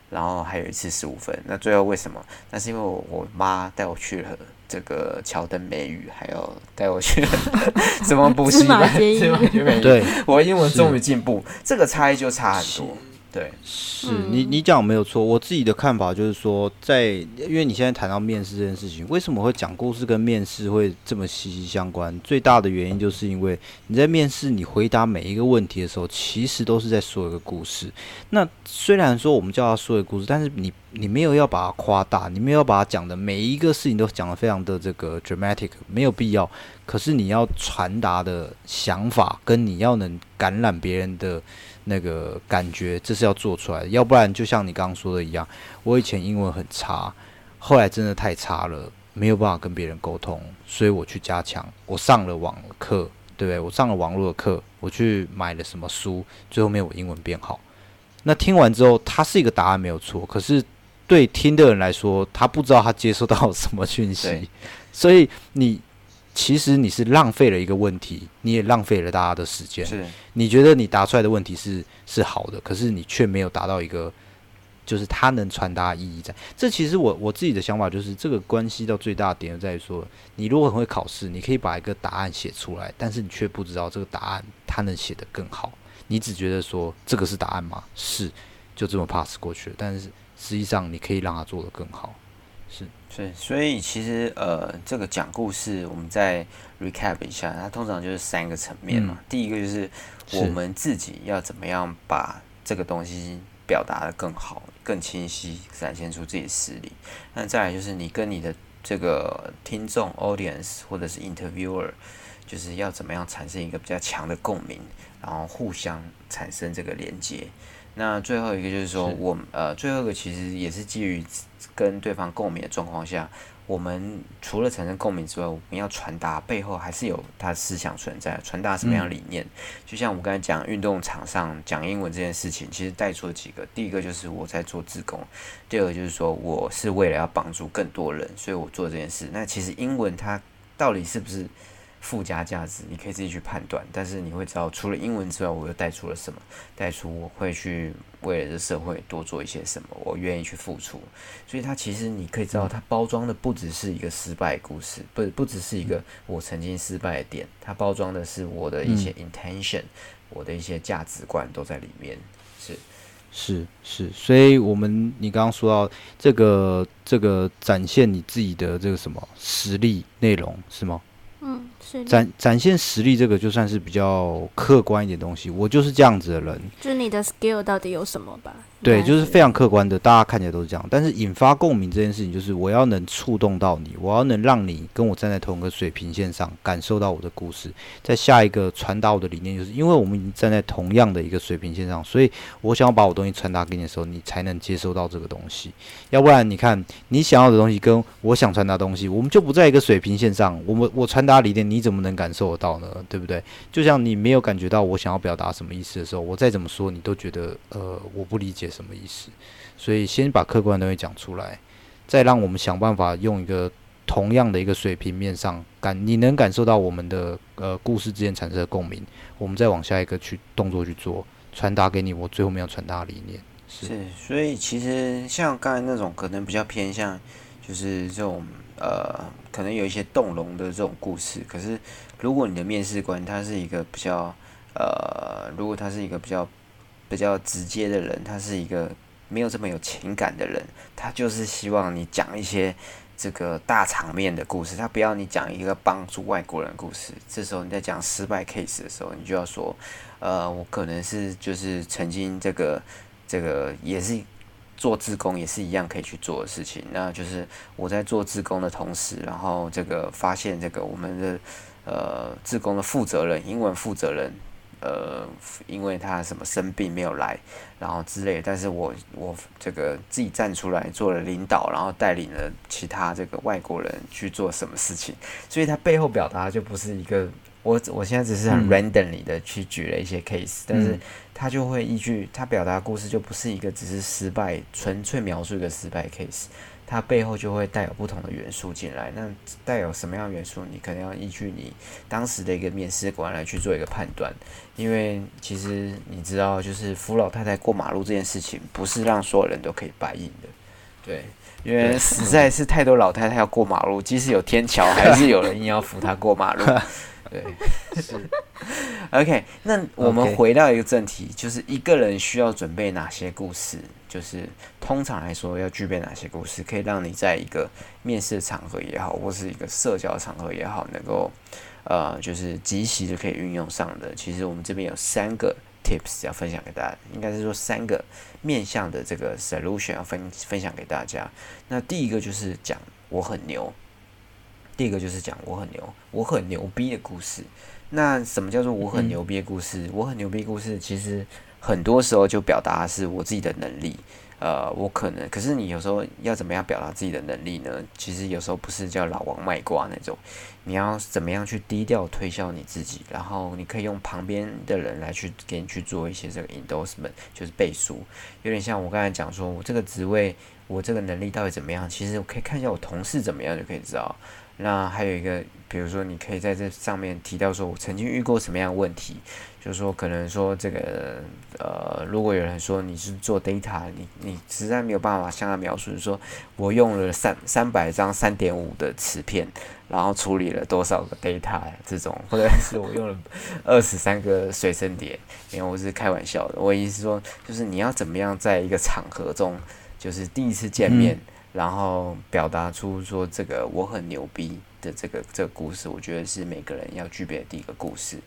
然后还有一次十五分。那最后为什么？那是因为我我妈带我去了这个乔登美语，还有带我去了 什么补习班。对，我英文终于进步，这个差异就差很多。对，是嗯你你讲没有错。我自己的看法就是说，在因为你现在谈到面试这件事情，为什么会讲故事跟面试会这么息息相关？最大的原因就是因为你在面试，你回答每一个问题的时候，其实都是在说一个故事。那虽然说我们叫他说一个故事，但是你你没有要把它夸大，你没有把它讲的每一个事情都讲的非常的这个 dramatic，没有必要。可是你要传达的想法跟你要能感染别人的那个感觉，这是要做出来的。要不然就像你刚刚说的一样，我以前英文很差，后来真的太差了，没有办法跟别人沟通，所以我去加强，我上了网课，对不对？我上了网络的课，我去买了什么书，最后面我英文变好。那听完之后，它是一个答案没有错，可是对听的人来说，他不知道他接收到什么讯息，所以你其实你是浪费了一个问题，你也浪费了大家的时间。是你觉得你答出来的问题是是好的，可是你却没有达到一个，就是它能传达意义在。这其实我我自己的想法就是，这个关系到最大的点就在于说，你如果很会考试，你可以把一个答案写出来，但是你却不知道这个答案它能写得更好。你只觉得说这个是答案吗？是，就这么 pass 过去了。但是实际上你可以让它做得更好。是，是，所以其实呃，这个讲故事，我们再 recap 一下，它通常就是三个层面嘛。第一个就是我们自己要怎么样把这个东西表达的更好、更清晰，展现出自己的实力。那再来就是你跟你的这个听众 audience 或者是 interviewer，就是要怎么样产生一个比较强的共鸣，然后互相产生这个连接。那最后一个就是说，是我们呃，最后一个其实也是基于跟对方共鸣的状况下，我们除了产生共鸣之外，我们要传达背后还是有他的思想存在，传达什么样的理念。就像我们刚才讲运动场上讲英文这件事情，其实带出了几个，第一个就是我在做自工，第二个就是说我是为了要帮助更多人，所以我做这件事。那其实英文它到底是不是？附加价值，你可以自己去判断，但是你会知道，除了英文之外，我又带出了什么？带出我会去为了这社会多做一些什么，我愿意去付出。所以它其实你可以知道，它包装的不只是一个失败故事，不不只是一个我曾经失败的点，它包装的是我的一些 intention，、我的一些价值观都在里面。是是是，所以我们你刚刚说到这个这个展现你自己的这个什么实力内容是吗？嗯，展展现实力这个就算是比较客观一点东西，我就是这样子的人，就是你的 skill 到底有什么吧？对，就是非常客观的，大家看起来都是这样。但是引发共鸣这件事情，就是我要能触动到你，我要能让你跟我站在同一个水平线上，感受到我的故事。在下一个传达我的理念，就是因为我们已经站在同样的一个水平线上，所以我想要把我东西传达给你的时候，你才能接收到这个东西。要不然，你看你想要的东西跟我想传达东西，我们就不在一个水平线上。我们我传达理念，你怎么能感受得到呢？对不对？就像你没有感觉到我想要表达什么意思的时候，我再怎么说，你都觉得呃我不理解什么意思。所以先把客观的东西讲出来，再让我们想办法用一个同样的一个水平面上感，你能感受到我们的呃故事之间产生的共鸣，我们再往下一个去动作去做，传达给你我最后面要传达理念。是，所以其实像刚才那种可能比较偏向，就是这种呃，可能有一些动容的这种故事。可是如果你的面试官他是一个比较呃，如果他是一个比较比较直接的人，他是一个没有这么有情感的人，他就是希望你讲一些这个大场面的故事，他不要你讲一个帮助外国人故事。这时候你在讲失败 case 的时候，你就要说，呃，我可能是就是曾经这个。这个也是做自工，也是一样可以去做的事情。那就是我在做自工的同时，然后这个发现这个我们的呃自工的负责人，英文负责人，呃，因为他什么生病没有来，然后之类。但是我我这个自己站出来做了领导，然后带领了其他这个外国人去做什么事情，所以他背后表达就不是一个。我我现在只是很 randomly 的去举了一些 case，但是他就会依据他表达故事，就不是一个只是失败，纯粹描述一个失败 case，它背后就会带有不同的元素进来。那带有什么样元素，你可能要依据你当时的一个面试官来去做一个判断。因为其实你知道，就是扶老太太过马路这件事情，不是让所有人都可以白应的，对，因为实在是太多老太太要过马路，即使有天桥，还是有人硬要扶她过马路。对，是。OK，那我们回到一个正题，就是一个人需要准备哪些故事？就是通常来说要具备哪些故事，可以让你在一个面试场合也好，或是一个社交场合也好，能够呃，就是即时就可以运用上的。其实我们这边有三个 tips 要分享给大家，应该是说三个面向的这个 solution 要分分享给大家。那第一个就是讲我很牛。第一个就是讲我很牛，我很牛逼的故事。那什么叫做我很牛逼的故事？我很牛逼故事，其实很多时候就表达是我自己的能力。呃，我可能，可是你有时候要怎么样表达自己的能力呢？其实有时候不是叫老王卖瓜那种，你要怎么样去低调推销你自己？然后你可以用旁边的人来去给你去做一些这个 endorsement，就是背书，有点像我刚才讲说，我这个职位，我这个能力到底怎么样？其实我可以看一下我同事怎么样就可以知道。那还有一个，比如说，你可以在这上面提到说，我曾经遇过什么样的问题，就是说，可能说这个，呃，如果有人说你是做 data，你你实在没有办法向他描述，说我用了三三百张三点五的磁片，然后处理了多少个 data 这种，或者是我用了 二十三个随身碟，因为我是开玩笑的，我意思是说，就是你要怎么样在一个场合中，就是第一次见面。然后表达出说这个我很牛逼的这个这个故事，我觉得是每个人要具备的第一个故事。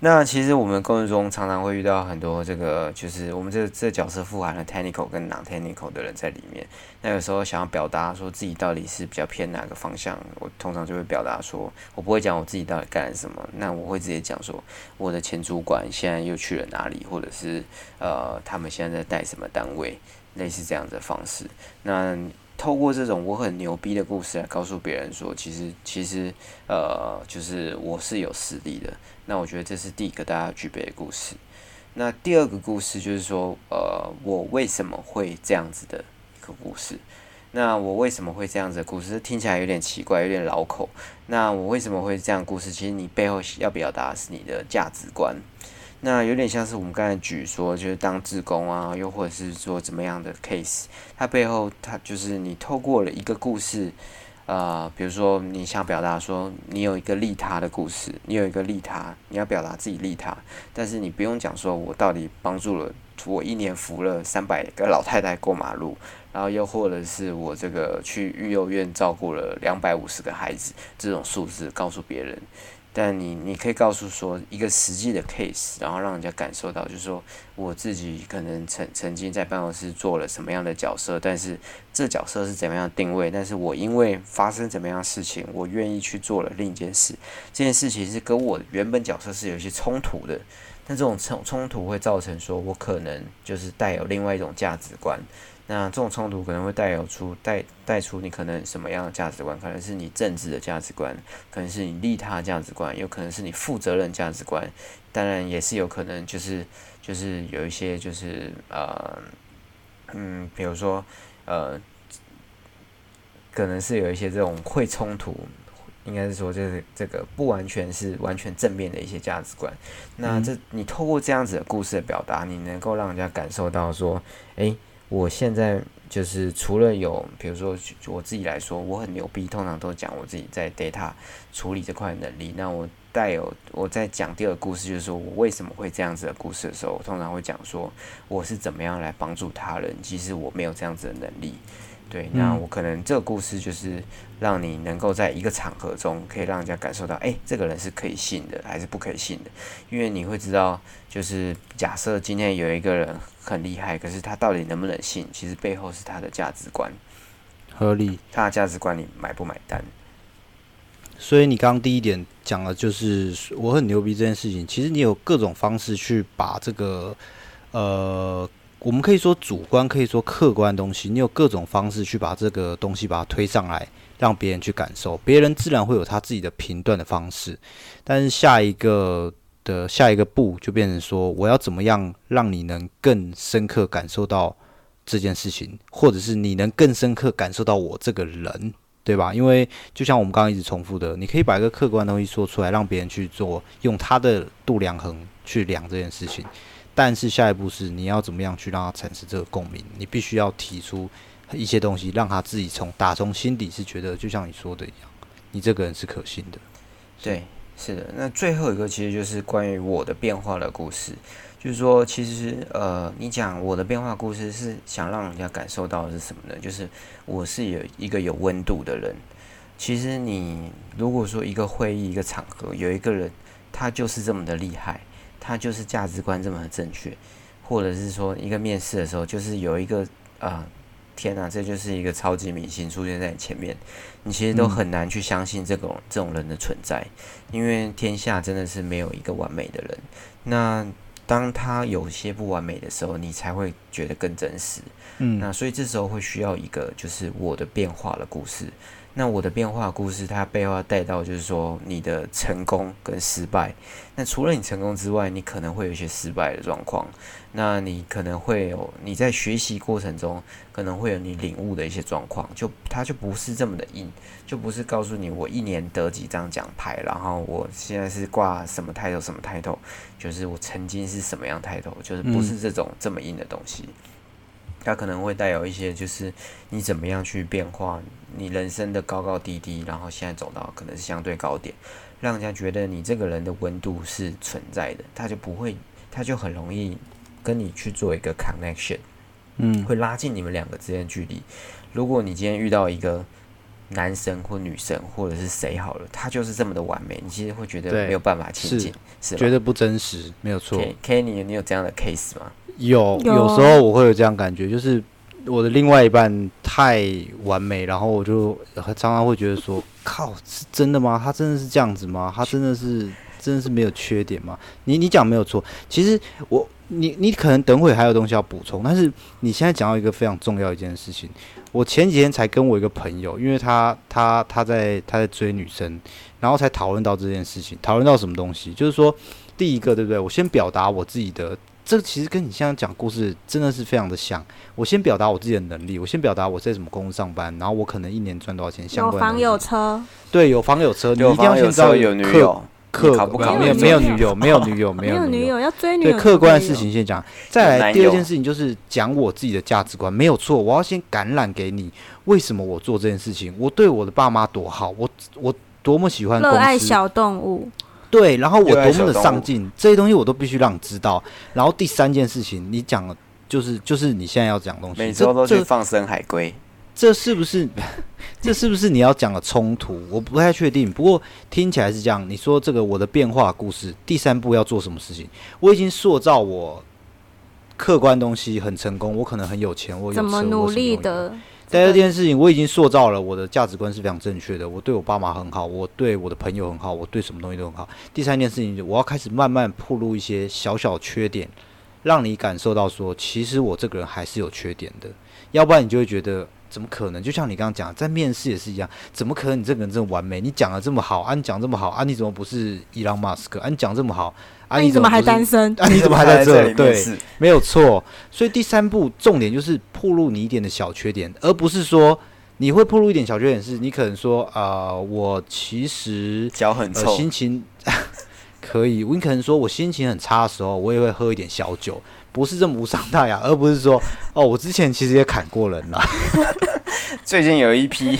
那其实我们工作中常常会遇到很多这个，就是我们这这角色富含了 technical 跟 non technical 的人在里面。那有时候想要表达说自己到底是比较偏哪个方向，我通常就会表达说，我不会讲我自己到底干了什么，那我会直接讲说我的前主管现在又去了哪里，或者是呃他们现在在带什么单位，类似这样的方式。那透过这种我很牛逼的故事来告诉别人说，其实其实呃，就是我是有实力的。那我觉得这是第一个大家具备的故事。那第二个故事就是说，呃，我为什么会这样子的一个故事？那我为什么会这样子的故事？听起来有点奇怪，有点老口。那我为什么会这样故事？其实你背后要表达的是你的价值观。那有点像是我们刚才举说，就是当志工啊，又或者是说怎么样的 case，它背后它就是你透过了一个故事，呃，比如说你想表达说你有一个利他的故事，你有一个利他，你要表达自己利他，但是你不用讲说我到底帮助了我一年扶了三百个老太太过马路，然后又或者是我这个去育幼院照顾了两百五十个孩子这种数字告诉别人。但你你可以告诉说一个实际的 case，然后让人家感受到，就是说我自己可能曾曾经在办公室做了什么样的角色，但是这角色是怎么样定位，但是我因为发生怎么样事情，我愿意去做了另一件事，这件事情是跟我原本角色是有一些冲突的，但这种冲冲突会造成说我可能就是带有另外一种价值观。那这种冲突可能会带有出带带出你可能什么样的价值观？可能是你政治的价值观，可能是你利他价值观，有可能是你负责任价值观，当然也是有可能就是就是有一些就是呃嗯，比如说呃，可能是有一些这种会冲突应该是说这是这个不完全是完全正面的一些价值观。那这你透过这样子的故事的表达，你能够让人家感受到说，诶，我现在就是除了有，比如说我自己来说，我很牛逼，通常都讲我自己在 data 处理这块能力。那我带有我在讲第二个故事，就是说我为什么会这样子的故事的时候，我通常会讲说我是怎么样来帮助他人，其实我没有这样子的能力。对，那我可能这个故事就是让你能够在一个场合中，可以让人家感受到，哎，这个人是可以信的，还是不可以信的？因为你会知道，就是假设今天有一个人很厉害，可是他到底能不能信？其实背后是他的价值观，合理。他的价值观你买不买单？所以你刚刚第一点讲的就是我很牛逼这件事情，其实你有各种方式去把这个，呃。我们可以说主观，可以说客观的东西。你有各种方式去把这个东西把它推上来，让别人去感受，别人自然会有他自己的评断的方式。但是下一个的下一个步就变成说，我要怎么样让你能更深刻感受到这件事情，或者是你能更深刻感受到我这个人，对吧？因为就像我们刚刚一直重复的，你可以把一个客观东西说出来，让别人去做，用他的度量衡去量这件事情。但是下一步是你要怎么样去让他产生这个共鸣？你必须要提出一些东西，让他自己从打从心底是觉得，就像你说的一样，你这个人是可信的。对，是的。那最后一个其实就是关于我的变化的故事，就是说，其实呃，你讲我的变化故事是想让人家感受到的是什么呢？就是我是有一个有温度的人。其实你如果说一个会议一个场合有一个人，他就是这么的厉害。他就是价值观这么的正确，或者是说一个面试的时候，就是有一个啊，天哪，这就是一个超级明星出现在你前面，你其实都很难去相信这种这种人的存在，因为天下真的是没有一个完美的人。那当他有些不完美的时候，你才会觉得更真实。嗯，那所以这时候会需要一个就是我的变化的故事。那我的变化故事，它背后要带到就是说你的成功跟失败。那除了你成功之外，你可能会有一些失败的状况。那你可能会有你在学习过程中可能会有你领悟的一些状况，就它就不是这么的硬，就不是告诉你我一年得几张奖牌，然后我现在是挂什么 title 什么 title，就是我曾经是什么样 title，就是不是这种这么硬的东西。它可能会带有一些，就是你怎么样去变化你人生的高高低低，然后现在走到可能是相对高点，让人家觉得你这个人的温度是存在的，他就不会，他就很容易跟你去做一个 connection，嗯，会拉近你们两个之间的距离。如果你今天遇到一个男生或女生或者是谁好了，他就是这么的完美，你其实会觉得没有办法亲近，是觉得不真实，没有错。Kenny，你有这样的 case 吗？有有时候我会有这样感觉，就是我的另外一半太完美，然后我就常常会觉得说：“靠，是真的吗？他真的是这样子吗？他真的是真的是没有缺点吗？”你你讲没有错，其实我你你可能等会还有东西要补充，但是你现在讲到一个非常重要一件事情，我前几天才跟我一个朋友，因为他他他在他在追女生，然后才讨论到这件事情，讨论到什么东西，就是说第一个对不对？我先表达我自己的。这其实跟你现在讲故事真的是非常的像。我先表达我自己的能力，我先表达我在什么公司上班，然后我可能一年赚多少钱。有房有车。对，有房有车，你一定要先知道有女友。客 不没有没有女友，没有女友，没有女友要追女友。对，客观的事情先讲。再来第二件事情就是讲我自己的价值观，没有错。我要先感染给你，为什么我做这件事情？我对我的爸妈多好，我我多么喜欢热爱小动物。对，然后我多么的上进，这些东西我都必须让你知道。然后第三件事情，你讲就是就是你现在要讲东西，每周都去放生海龟，这是不是？这是不是你要讲的冲突？我不太确定，不过听起来是这样。你说这个我的变化故事，第三步要做什么事情？我已经塑造我客观东西很成功，我可能很有钱，我怎么努力的？第二件事情，我已经塑造了我的价值观是非常正确的。我对我爸妈很好，我对我的朋友很好，我对什么东西都很好。第三件事情，我要开始慢慢铺露一些小小缺点，让你感受到说，其实我这个人还是有缺点的。要不然你就会觉得，怎么可能？就像你刚刚讲，在面试也是一样，怎么可能你这个人这么完美？你讲的这么好，啊，你讲这么好，啊，你怎么不是伊朗马斯克？啊，你讲这么好。啊，你怎么还单身？啊，你怎么还在这？对，没有错。所以第三步重点就是暴露你一点的小缺点，而不是说你会暴露一点小缺点，是你可能说啊、呃我其实呃脚很臭，心情可以，你可能说我心情很差的时候，我也会喝一点小酒，不是这么无伤大雅，而不是说哦，我之前其实也砍过人了，最近有一批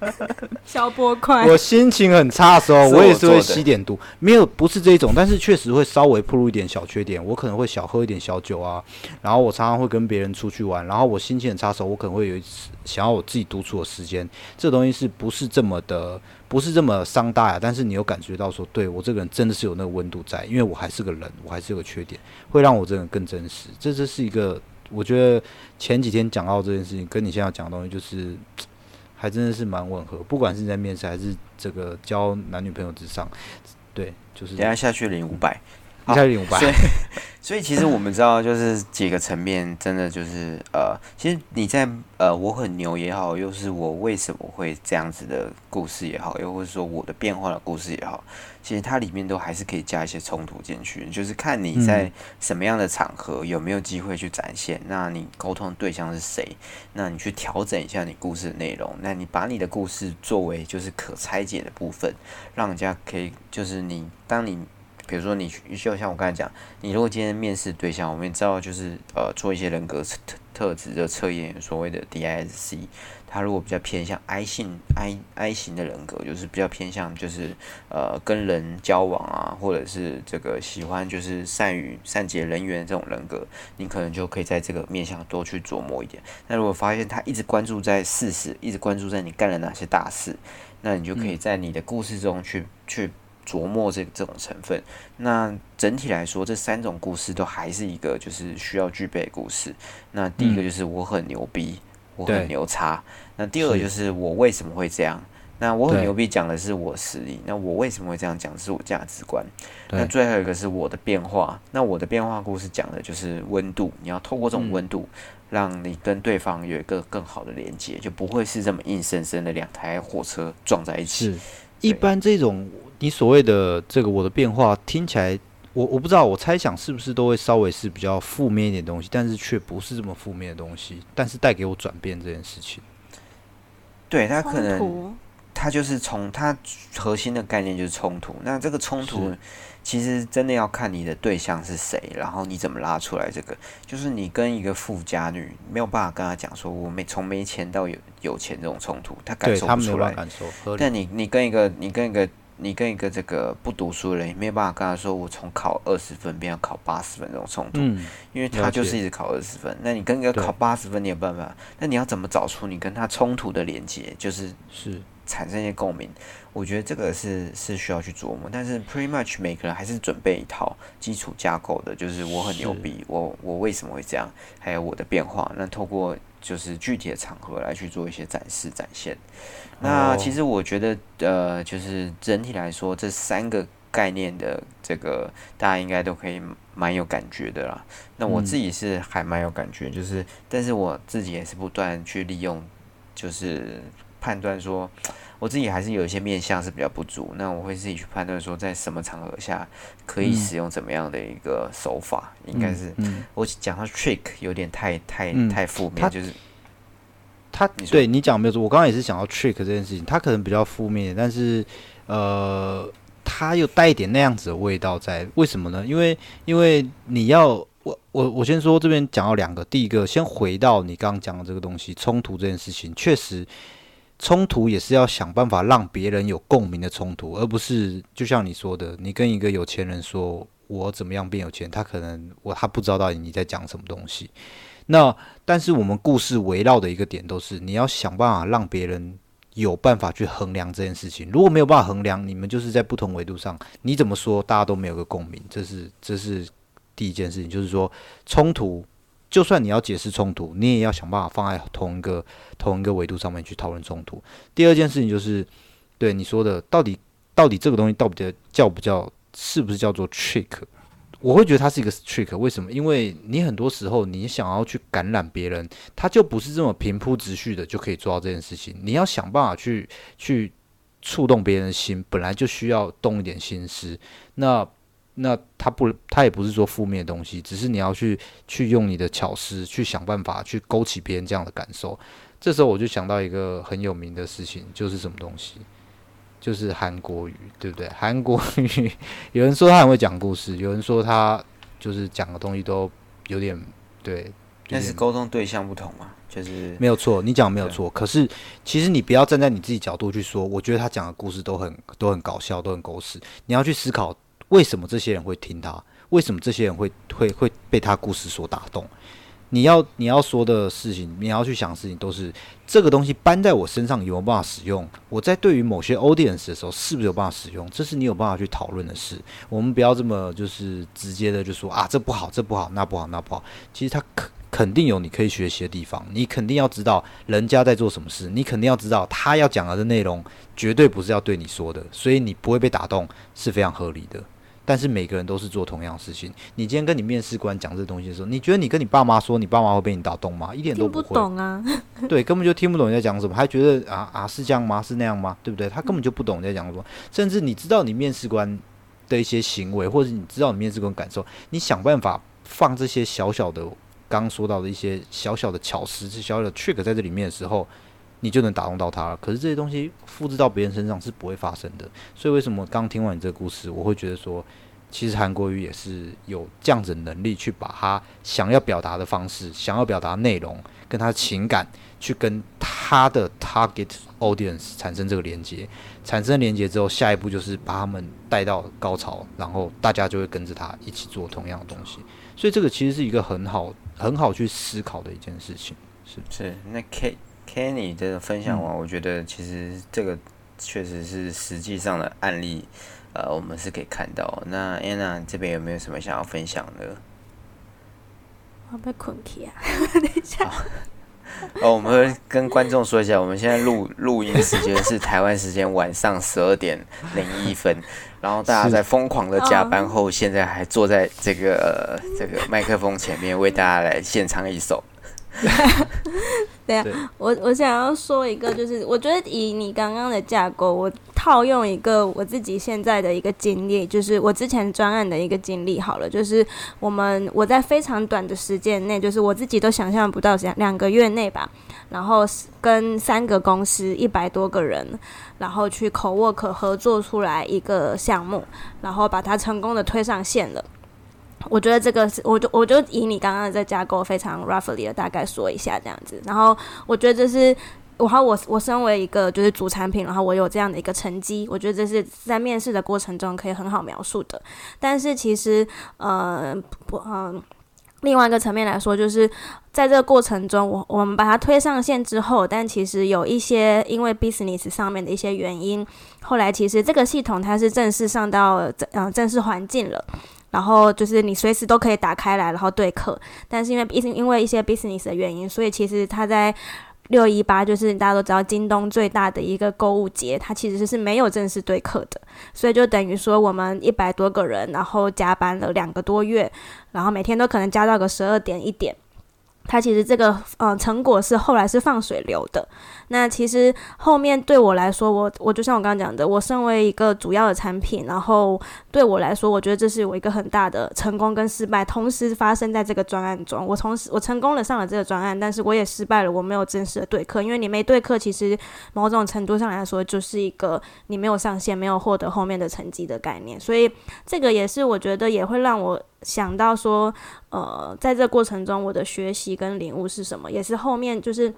消波块，我心情很差的时候，我我也是会吸点毒，没有不是这一种，但是确实会稍微暴露一点小缺点，我可能会小喝一点小酒啊，然后我常常会跟别人出去玩，然后我心情很差的时候，我可能会有一次想要我自己独处的时间，这东西是不是这么的？不是这么伤大雅，但是你有感觉到说，对我这个人真的是有那个温度在，因为我还是个人，我还是有个缺点，会让我这个人更真实。这这是一个，我觉得前几天讲到这件事情，跟你现在讲的东西，就是还真的是蛮吻合。不管是在面试还是这个交男女朋友之上，对，就是等一下下去领五百。下去领五百所，以，所以其实我们知道，就是几个层面，真的就是呃，其实你在呃，我很牛也好，又是我为什么会这样子的故事也好，又或者说我的变化的故事也好，其实它里面都还是可以加一些冲突进去，就是看你在什么样的场合有没有机会去展现，那你沟通的对象是谁，那你去调整一下你故事的内容，那你把你的故事作为就是可拆解的部分，让人家可以就是你当你。比如说你就像我刚才讲，你如果今天面试对象，我们也知道就是呃做一些人格特特质的测验，所谓的 DISC，他如果比较偏向 I 性 I I 型的人格，就是比较偏向就是呃跟人交往啊，或者是这个喜欢就是善于善解人缘这种人格，你可能就可以在这个面向多去琢磨一点。那如果发现他一直关注在事实，一直关注在你干了哪些大事，那你就可以在你的故事中去去。琢磨这这种成分，那整体来说，这三种故事都还是一个就是需要具备的故事。那第一个就是我很牛逼，我很牛叉。那第二个就是我为什么会这样？那我很牛逼讲的是我实力，那我为什么会这样讲是我价值观。那最后一个是我的变化，那我的变化故事讲的就是温度，你要透过这种嗯温度，让你跟对方有一个更好的连接，就不会是这么硬生生的两台火车撞在一起。是一般这种你所谓的这个我的变化听起来，我我不知道，我猜想是不是都会稍微是比较负面一点东西，但是却不是这么负面的东西，但是带给我转变这件事情。对他可能他就是从他核心的概念就是冲突。那这个冲突其实真的要看你的对象是谁，然后你怎么拉出来。这个就是你跟一个富家女没有办法跟她讲说，我没从没钱到有有钱这种冲突，她感受不出来但你你跟一个你跟一个你跟一个这个不读书的人，也没有办法跟他说我从考二十分变成考八十分这种冲突，嗯，因为他就是一直考二十分。那你跟一个考八十分，你有办法？那你要怎么找出你跟他冲突的连接？就是是产生一些共鸣，我觉得这个是是需要去琢磨。但是 pretty much 每个人还是准备一套基础架构的，就是我很牛逼，我我为什么会这样，还有我的变化。那透过就是具体的场合来去做一些展示展现。那哦其实我觉得，呃，就是整体来说，这三个概念的这个大家应该都可以蛮有感觉的啦。那我嗯自己是还蛮有感觉，就是，但是我自己也是不断去利用，就是判断说，我自己还是有一些面向是比较不足，那我会自己去判断说，在什么场合下可以嗯。使用怎么样的一个手法，应该是嗯，我讲到 trick 有点太太嗯太负面，就是他对你讲没有错，我刚刚也是想到 trick 这件事情，他可能比较负面，但是呃，他又带一点那样子的味道在，为什么呢？因为因为你要我我我先说这边讲到两个，第一个先回到你刚刚讲的这个东西，冲突这件事情，确实冲突也是要想办法让别人有共鸣的冲突，而不是就像你说的，你跟一个有钱人说我怎么样变有钱，他可能我他不知道到底你在讲什么东西。那但是我们故事围绕的一个点都是，你要想办法让别人有办法去衡量这件事情。如果没有办法衡量，你们就是在不同维度上，你怎么说大家都没有个共鸣，这是这是第一件事情，就是说冲突，就算你要解释冲突，你也要想办法放在同一个同一个维度上面去讨论冲突。第二件事情就是，对你说的，到底到底这个东西到底叫不叫，是不是叫做 trick？我会觉得它是一个 trick，为什么？因为你很多时候你想要去感染别人，他就不是这么平铺直叙的就可以做到这件事情。你要想办法去去触动别人的心，本来就需要动一点心思。那那他不，他也不是说负面的东西，只是你要去去用你的巧思去想办法去勾起别人这样的感受。这时候我就想到一个很有名的事情，就是什么东西？就是韩国语，对不对？韩国语，有人说他很会讲故事，有人说他就是讲的东西都有点对，但是沟通对象不同嘛，就是没有错，你讲没有错。可是其实你不要站在你自己角度去说，我觉得他讲的故事都很都很搞笑，都很狗屎。你要去思考，为什么这些人会听他？为什么这些人会会会被他故事所打动？你要你要说的事情，你要去想的事情，都是这个东西搬在我身上有没有办法使用？我在对于某些 audience 的时候，是不是有办法使用？这是你有办法去讨论的事。我们不要这么就是直接的就说啊，这不好，这不好，那不好，那不好。其实他肯肯定有你可以学习的地方。你肯定要知道人家在做什么事，你肯定要知道他要讲的内容绝对不是要对你说的，所以你不会被打动是非常合理的。但是每个人都是做同样的事情。你今天跟你面试官讲这东西的时候，你觉得你跟你爸妈说，你爸妈会被你打动吗？一点都不会。懂啊，对，根本就听不懂你在讲什么，还觉得啊啊是这样吗？是那样吗？对不对？他根本就不懂你在讲什么。甚至你知道你面试官的一些行为，或者你知道你面试官感受，你想办法放这些小小的刚说到的一些小小的巧思、这小小的 trick 在这里面的时候。你就能打动到他了。可是这些东西复制到别人身上是不会发生的。所以为什么刚听完你这个故事，我会觉得说，其实韩国语也是有这样子能力去把他想要表达的方式、想要表达内容跟他情感，去跟他的 target audience 产生这个连接。产生连接之后，下一步就是把他们带到高潮，然后大家就会跟着他一起做同样的东西。所以这个其实是一个很好、很好去思考的一件事情。是不是，那 K。Kenny 的分享完，我觉得其实这个确实是实际上的案例，呃，我们是可以看到。那 Anna 这边有没有什么想要分享的？我被困起啊！等一下。哦，我们会跟观众说一下，我们现在录录音时间是台湾时间晚上十二点零一分，然后大家在疯狂的加班后，现在还坐在这个这个麦克风前面为大家来献唱一首。对啊，我我想要说一个，就是我觉得以你刚刚的架构，我套用一个我自己现在的一个经历，就是我之前专案的一个经历好了，就是我们我在非常短的时间内，就是我自己都想象不到两两个月内吧，然后跟三个公司一百多个人，然后去 co work 合作出来一个项目，然后把它成功的推上线了。我觉得这个是，我就我就以你刚刚的架构非常 roughly 的大概说一下这样子，然后我觉得这是，然后我我身为一个就是主产品，然后我有这样的一个成绩，我觉得这是在面试的过程中可以很好描述的。但是其实，呃，不，嗯，另外一个层面来说，就是在这个过程中，我我们把它推上线之后，但其实有一些因为 business 上面的一些原因，后来其实这个系统它是正式上到正嗯正式环境了。然后就是你随时都可以打开来，然后对课。但是因为因因为一些 business 的原因，所以其实它在六一八，就是大家都知道京东最大的一个购物节，它其实是没有正式对课的。所以就等于说，我们一百多个人，然后加班了两个多月，然后每天都可能加到个十二点一点。它其实这个呃成果是后来是放水流的。那其实后面对我来说，我我就像我刚刚讲的，我身为一个主要的产品，然后对我来说，我觉得这是我一个很大的成功跟失败同时发生在这个专案中。我同时我成功了上了这个专案，但是我也失败了，我没有正式的对课，因为你没对课，其实某种程度上来说就是一个你没有上线，没有获得后面的成绩的概念。所以这个也是我觉得也会让我想到说，呃，在这过程中我的学习跟领悟是什么，也是后面就是。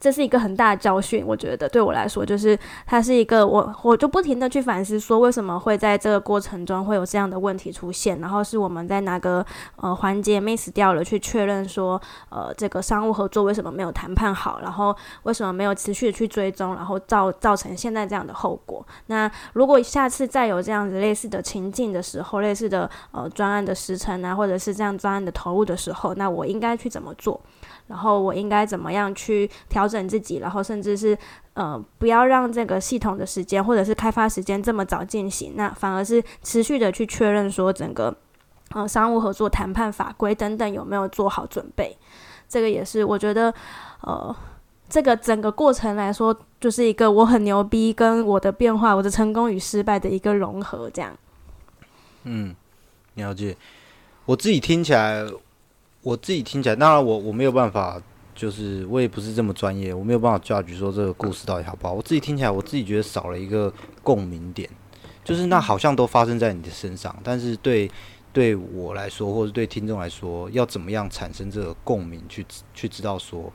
这是一个很大的教训，我觉得对我来说，就是它是一个我我就不停的去反思，说为什么会在这个过程中会有这样的问题出现，然后是我们在哪个呃环节 miss 掉了，去确认说呃这个商务合作为什么没有谈判好，然后为什么没有持续的去追踪，然后造造成现在这样的后果。那如果下次再有这样子类似的情境的时候，类似的呃专案的时程啊，或者是这样专案的投入的时候，那我应该去怎么做？然后我应该怎么样去调整自己？然后甚至是呃，不要让这个系统的时间或者是开发时间这么早进行，那反而是持续的去确认说整个呃商务合作谈判法规等等有没有做好准备。这个也是我觉得呃，这个整个过程来说，就是一个我很牛逼跟我的变化，我的成功与失败的一个融合。这样，嗯，了解。我自己听起来。我自己听起来，当然我我没有办法就是我也不是这么专业，我没有办法 judge 说这个故事到底好不好。我自己听起来，我自己觉得少了一个共鸣点，就是那好像都发生在你的身上，但是对对我来说，或者对听众来说，要怎么样产生这个共鸣，去去知道说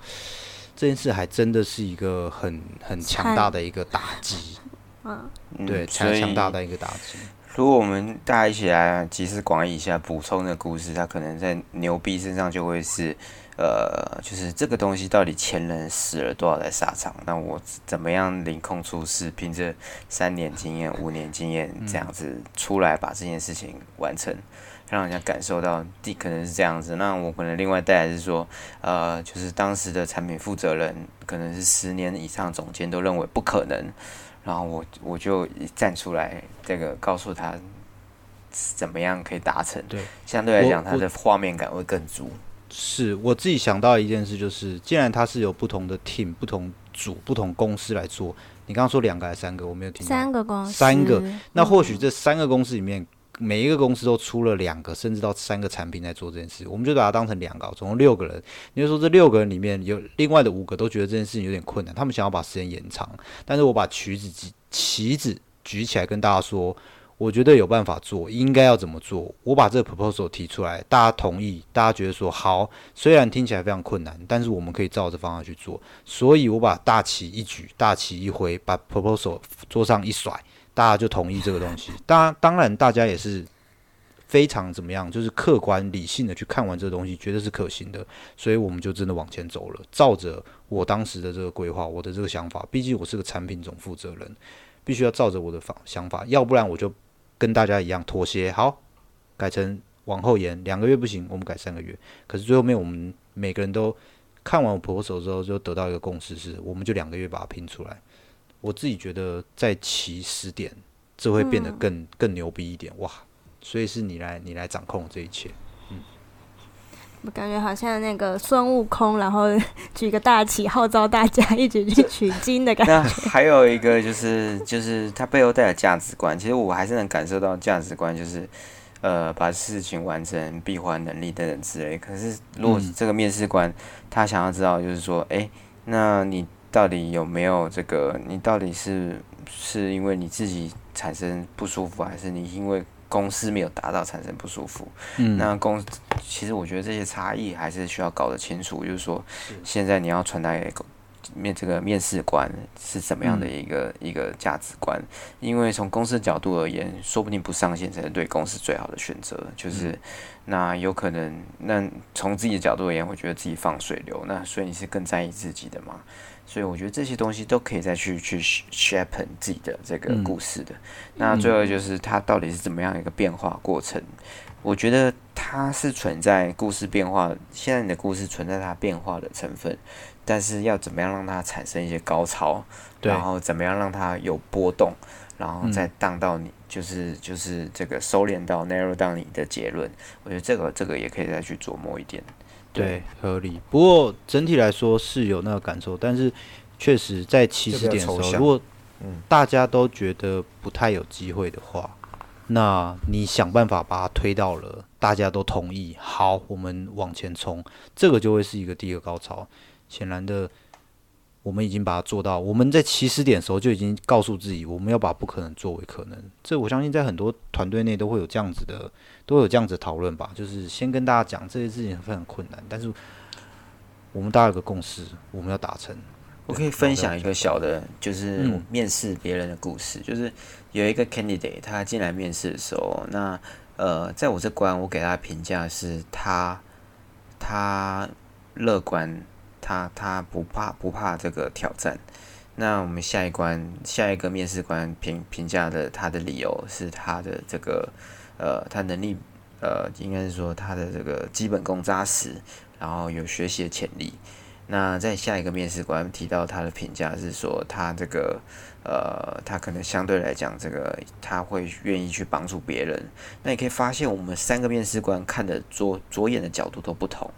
这件事还真的是一个很很强大的一个打击，嗯，对，所以强大的一个打击。如果我们大家一起来集思广益一下，补充的故事，它可能在牛逼身上就会是，呃，就是这个东西到底前人死了多少在沙场，那我怎么样凌空出世，凭着三年经验、五年经验这样子出来把这件事情完成，让人家感受到第可能是这样子。那我可能另外带来是说，呃，就是当时的产品负责人可能是十年以上总监都认为不可能。然后我我就站出来，这个告诉他怎么样可以达成。对，相对来讲，我它的画面感会更足。是我自己想到一件事，就是既然它是有不同的 team、不同组、不同公司来做，你刚刚说两个还是三个？我没有听到。三个公司，三个那或许嗯这三个公司里面，每一个公司都出了两个，甚至到三个产品在做这件事，我们就把它当成两个，总共六个人。你就说这六个人里面有另外的五个都觉得这件事情有点困难，他们想要把时间延长，但是我把旗子举旗子举起来跟大家说。我觉得有办法做，应该要怎么做？我把这个 proposal 提出来，大家同意，大家觉得说好，虽然听起来非常困难，但是我们可以照着方向去做。所以我把大旗一举，大旗一挥，把 proposal 桌上一甩，大家就同意这个东西。当然，当然大家也是非常怎么样，就是客观理性的去看完这个东西，觉得是可行的，所以我们就真的往前走了，照着我当时的这个规划，我的这个想法，毕竟我是个产品总负责人，必须要照着我的方想法，要不然我就跟大家一样妥协，好，改成往后延两个月不行，我们改三个月。可是最后面我们每个人都看完我婆婆手之后，就得到一个共识是，我们就两个月把它拼出来。我自己觉得在起始点，这会变得更、更牛逼一点哇！所以是你来你来掌控这一切。嗯我感觉好像那个孙悟空，然后 举个大旗号召大家一起去取经的感觉。那还有一个就是，就是他背后带的价值观，其实我还是能感受到价值观，就是呃，把事情完成、闭环能力等等之类。可是如果是这个面试官他想要知道，就是说，诶，那你到底有没有这个？你到底是是因为你自己产生不舒服，还是你因为公司没有达到产生不舒服？嗯，那公其实我觉得这些差异还是需要搞得清楚，就是说，现在你要传达给面这个面试官是怎么样的一个、一个价值观，因为从公司角度而言，说不定不上线才是对公司最好的选择，就是、那有可能，那从自己的角度而言，会觉得自己放水流，那所以你是更在意自己的嘛？所以我觉得这些东西都可以再去去 sharpen 自己的这个嗯故事的。那最后就是它到底是怎么样一个变化过程？我觉得它是存在故事变化，现在你的故事存在它变化的成分，但是要怎么样让它产生一些高潮，对然后怎么样让它有波动，然后嗯再荡到你、就是就是这个收敛到 narrow down 你的结论，我觉得这个这个也可以再去琢磨一点。对，合理。不过整体来说是有那个感受，但是确实在起始点的时候，如果嗯大家都觉得不太有机会的话，那你想办法把它推到了大家都同意，好，我们往前冲，这个就会是一个第一个高潮。显然的，我们已经把它做到。我们在起始点的时候就已经告诉自己，我们要把不可能作为可能。这我相信在很多团队内都会有这样子的，都有这样子讨论吧。就是先跟大家讲这些事情非常困难，但是我们大家有个共识，我们要达成。我可以分享一个小的，就是面试别人的故事。就是有一个 candidate，他进来面试的时候，那呃，在我这关，我给他评价是他他乐观，他他不怕不怕这个挑战。那我们下一关，下一个面试官评评价的他的理由是他的这个呃，他能力呃，应该是说他的这个基本功扎实，然后有学习的潜力。那在下一个面试官提到他的评价是说，他这个呃，他可能相对来讲，这个他会愿意去帮助别人。那你可以发现，我们三个面试官看的左左眼的角度都不同。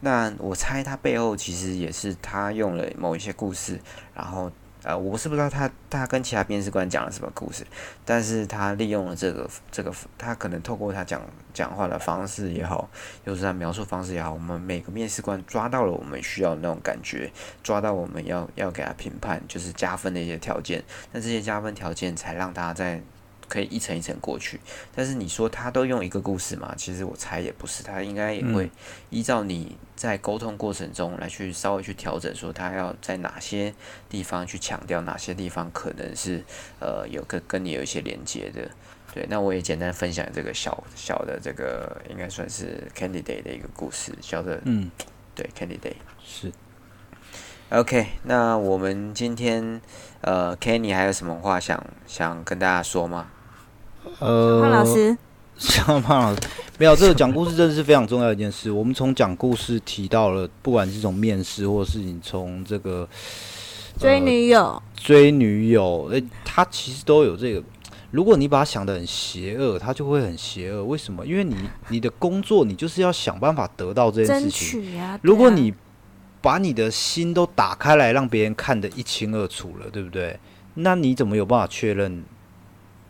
那我猜他背后其实也是他用了某一些故事，然后呃，我是不知道他他跟其他面试官讲了什么故事，但是他利用了这个这个，他可能透过他讲讲话的方式也好，又是他描述方式也好，我们每个面试官抓到了我们需要的那种感觉，抓到我们要要给他评判就是加分的一些条件，那这些加分条件才让他在。可以一层一层过去，但是你说他都用一个故事嘛？其实我猜也不是，他应该也会依照你在沟通过程中来去稍微去调整，说他要在哪些地方去强调，哪些地方可能是呃有跟跟你有一些连接的。对，那我也简单分享这个小小的这个应该算是 candidate 的一个故事，小的嗯，对 candidate 是 OK。那我们今天呃，Kenny 还有什么话想想跟大家说吗？呃，胖老师，像胖老师，没有这个讲故事真的是非常重要一件事。我们从讲故事提到了，不管是从面试，或者是你从这个追女友，追女友，诶，他其实都有这个。如果你把它想的很邪恶，它就会很邪恶。为什么？因为你你的工作，你就是要想办法得到这件事情。如果你把你的心都打开来，让别人看得一清二楚了，对不对？那你怎么有办法确认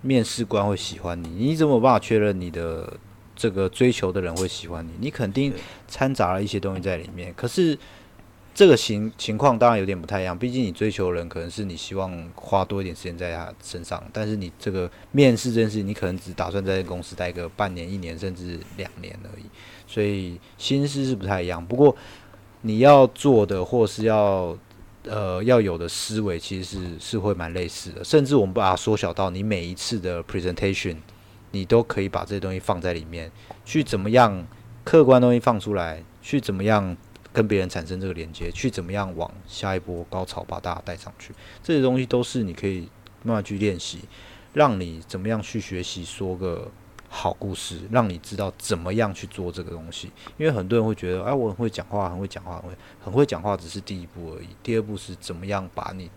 面试官会喜欢你？你怎么有办法确认你的这个追求的人会喜欢你？你肯定掺杂了一些东西在里面。可是这个情情况当然有点不太一样，毕竟你追求的人可能是你希望花多一点时间在他身上，但是你这个面试这件事情，你可能只打算在公司待个半年、一年，甚至两年而已。所以心思是不太一样。不过你要做的或是要呃要有的思维，其实是是会蛮类似的。甚至我们把它缩小到你每一次的 presentation，你都可以把这些东西放在里面，去怎么样客观东西放出来，去怎么样跟别人产生这个连接，去怎么样往下一波高潮把大家带上去。这些东西都是你可以慢慢去练习，让你怎么样去学习说个好故事，让你知道怎么样去做这个东西。因为很多人会觉得，哎，我很会讲话，很会讲话，很会很会讲话，只是第一步而已。第二步是怎么样把你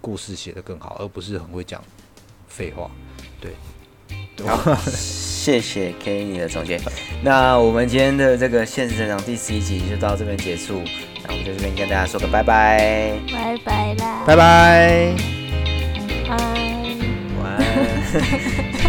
故事写得更好，而不是很会讲废话。对，对好，谢谢 Kenny 的总结。那我们今天的这个现实成长第十一集就到这边结束，那我们在这边跟大家说个拜拜，拜拜啦，拜拜。拜。晚安。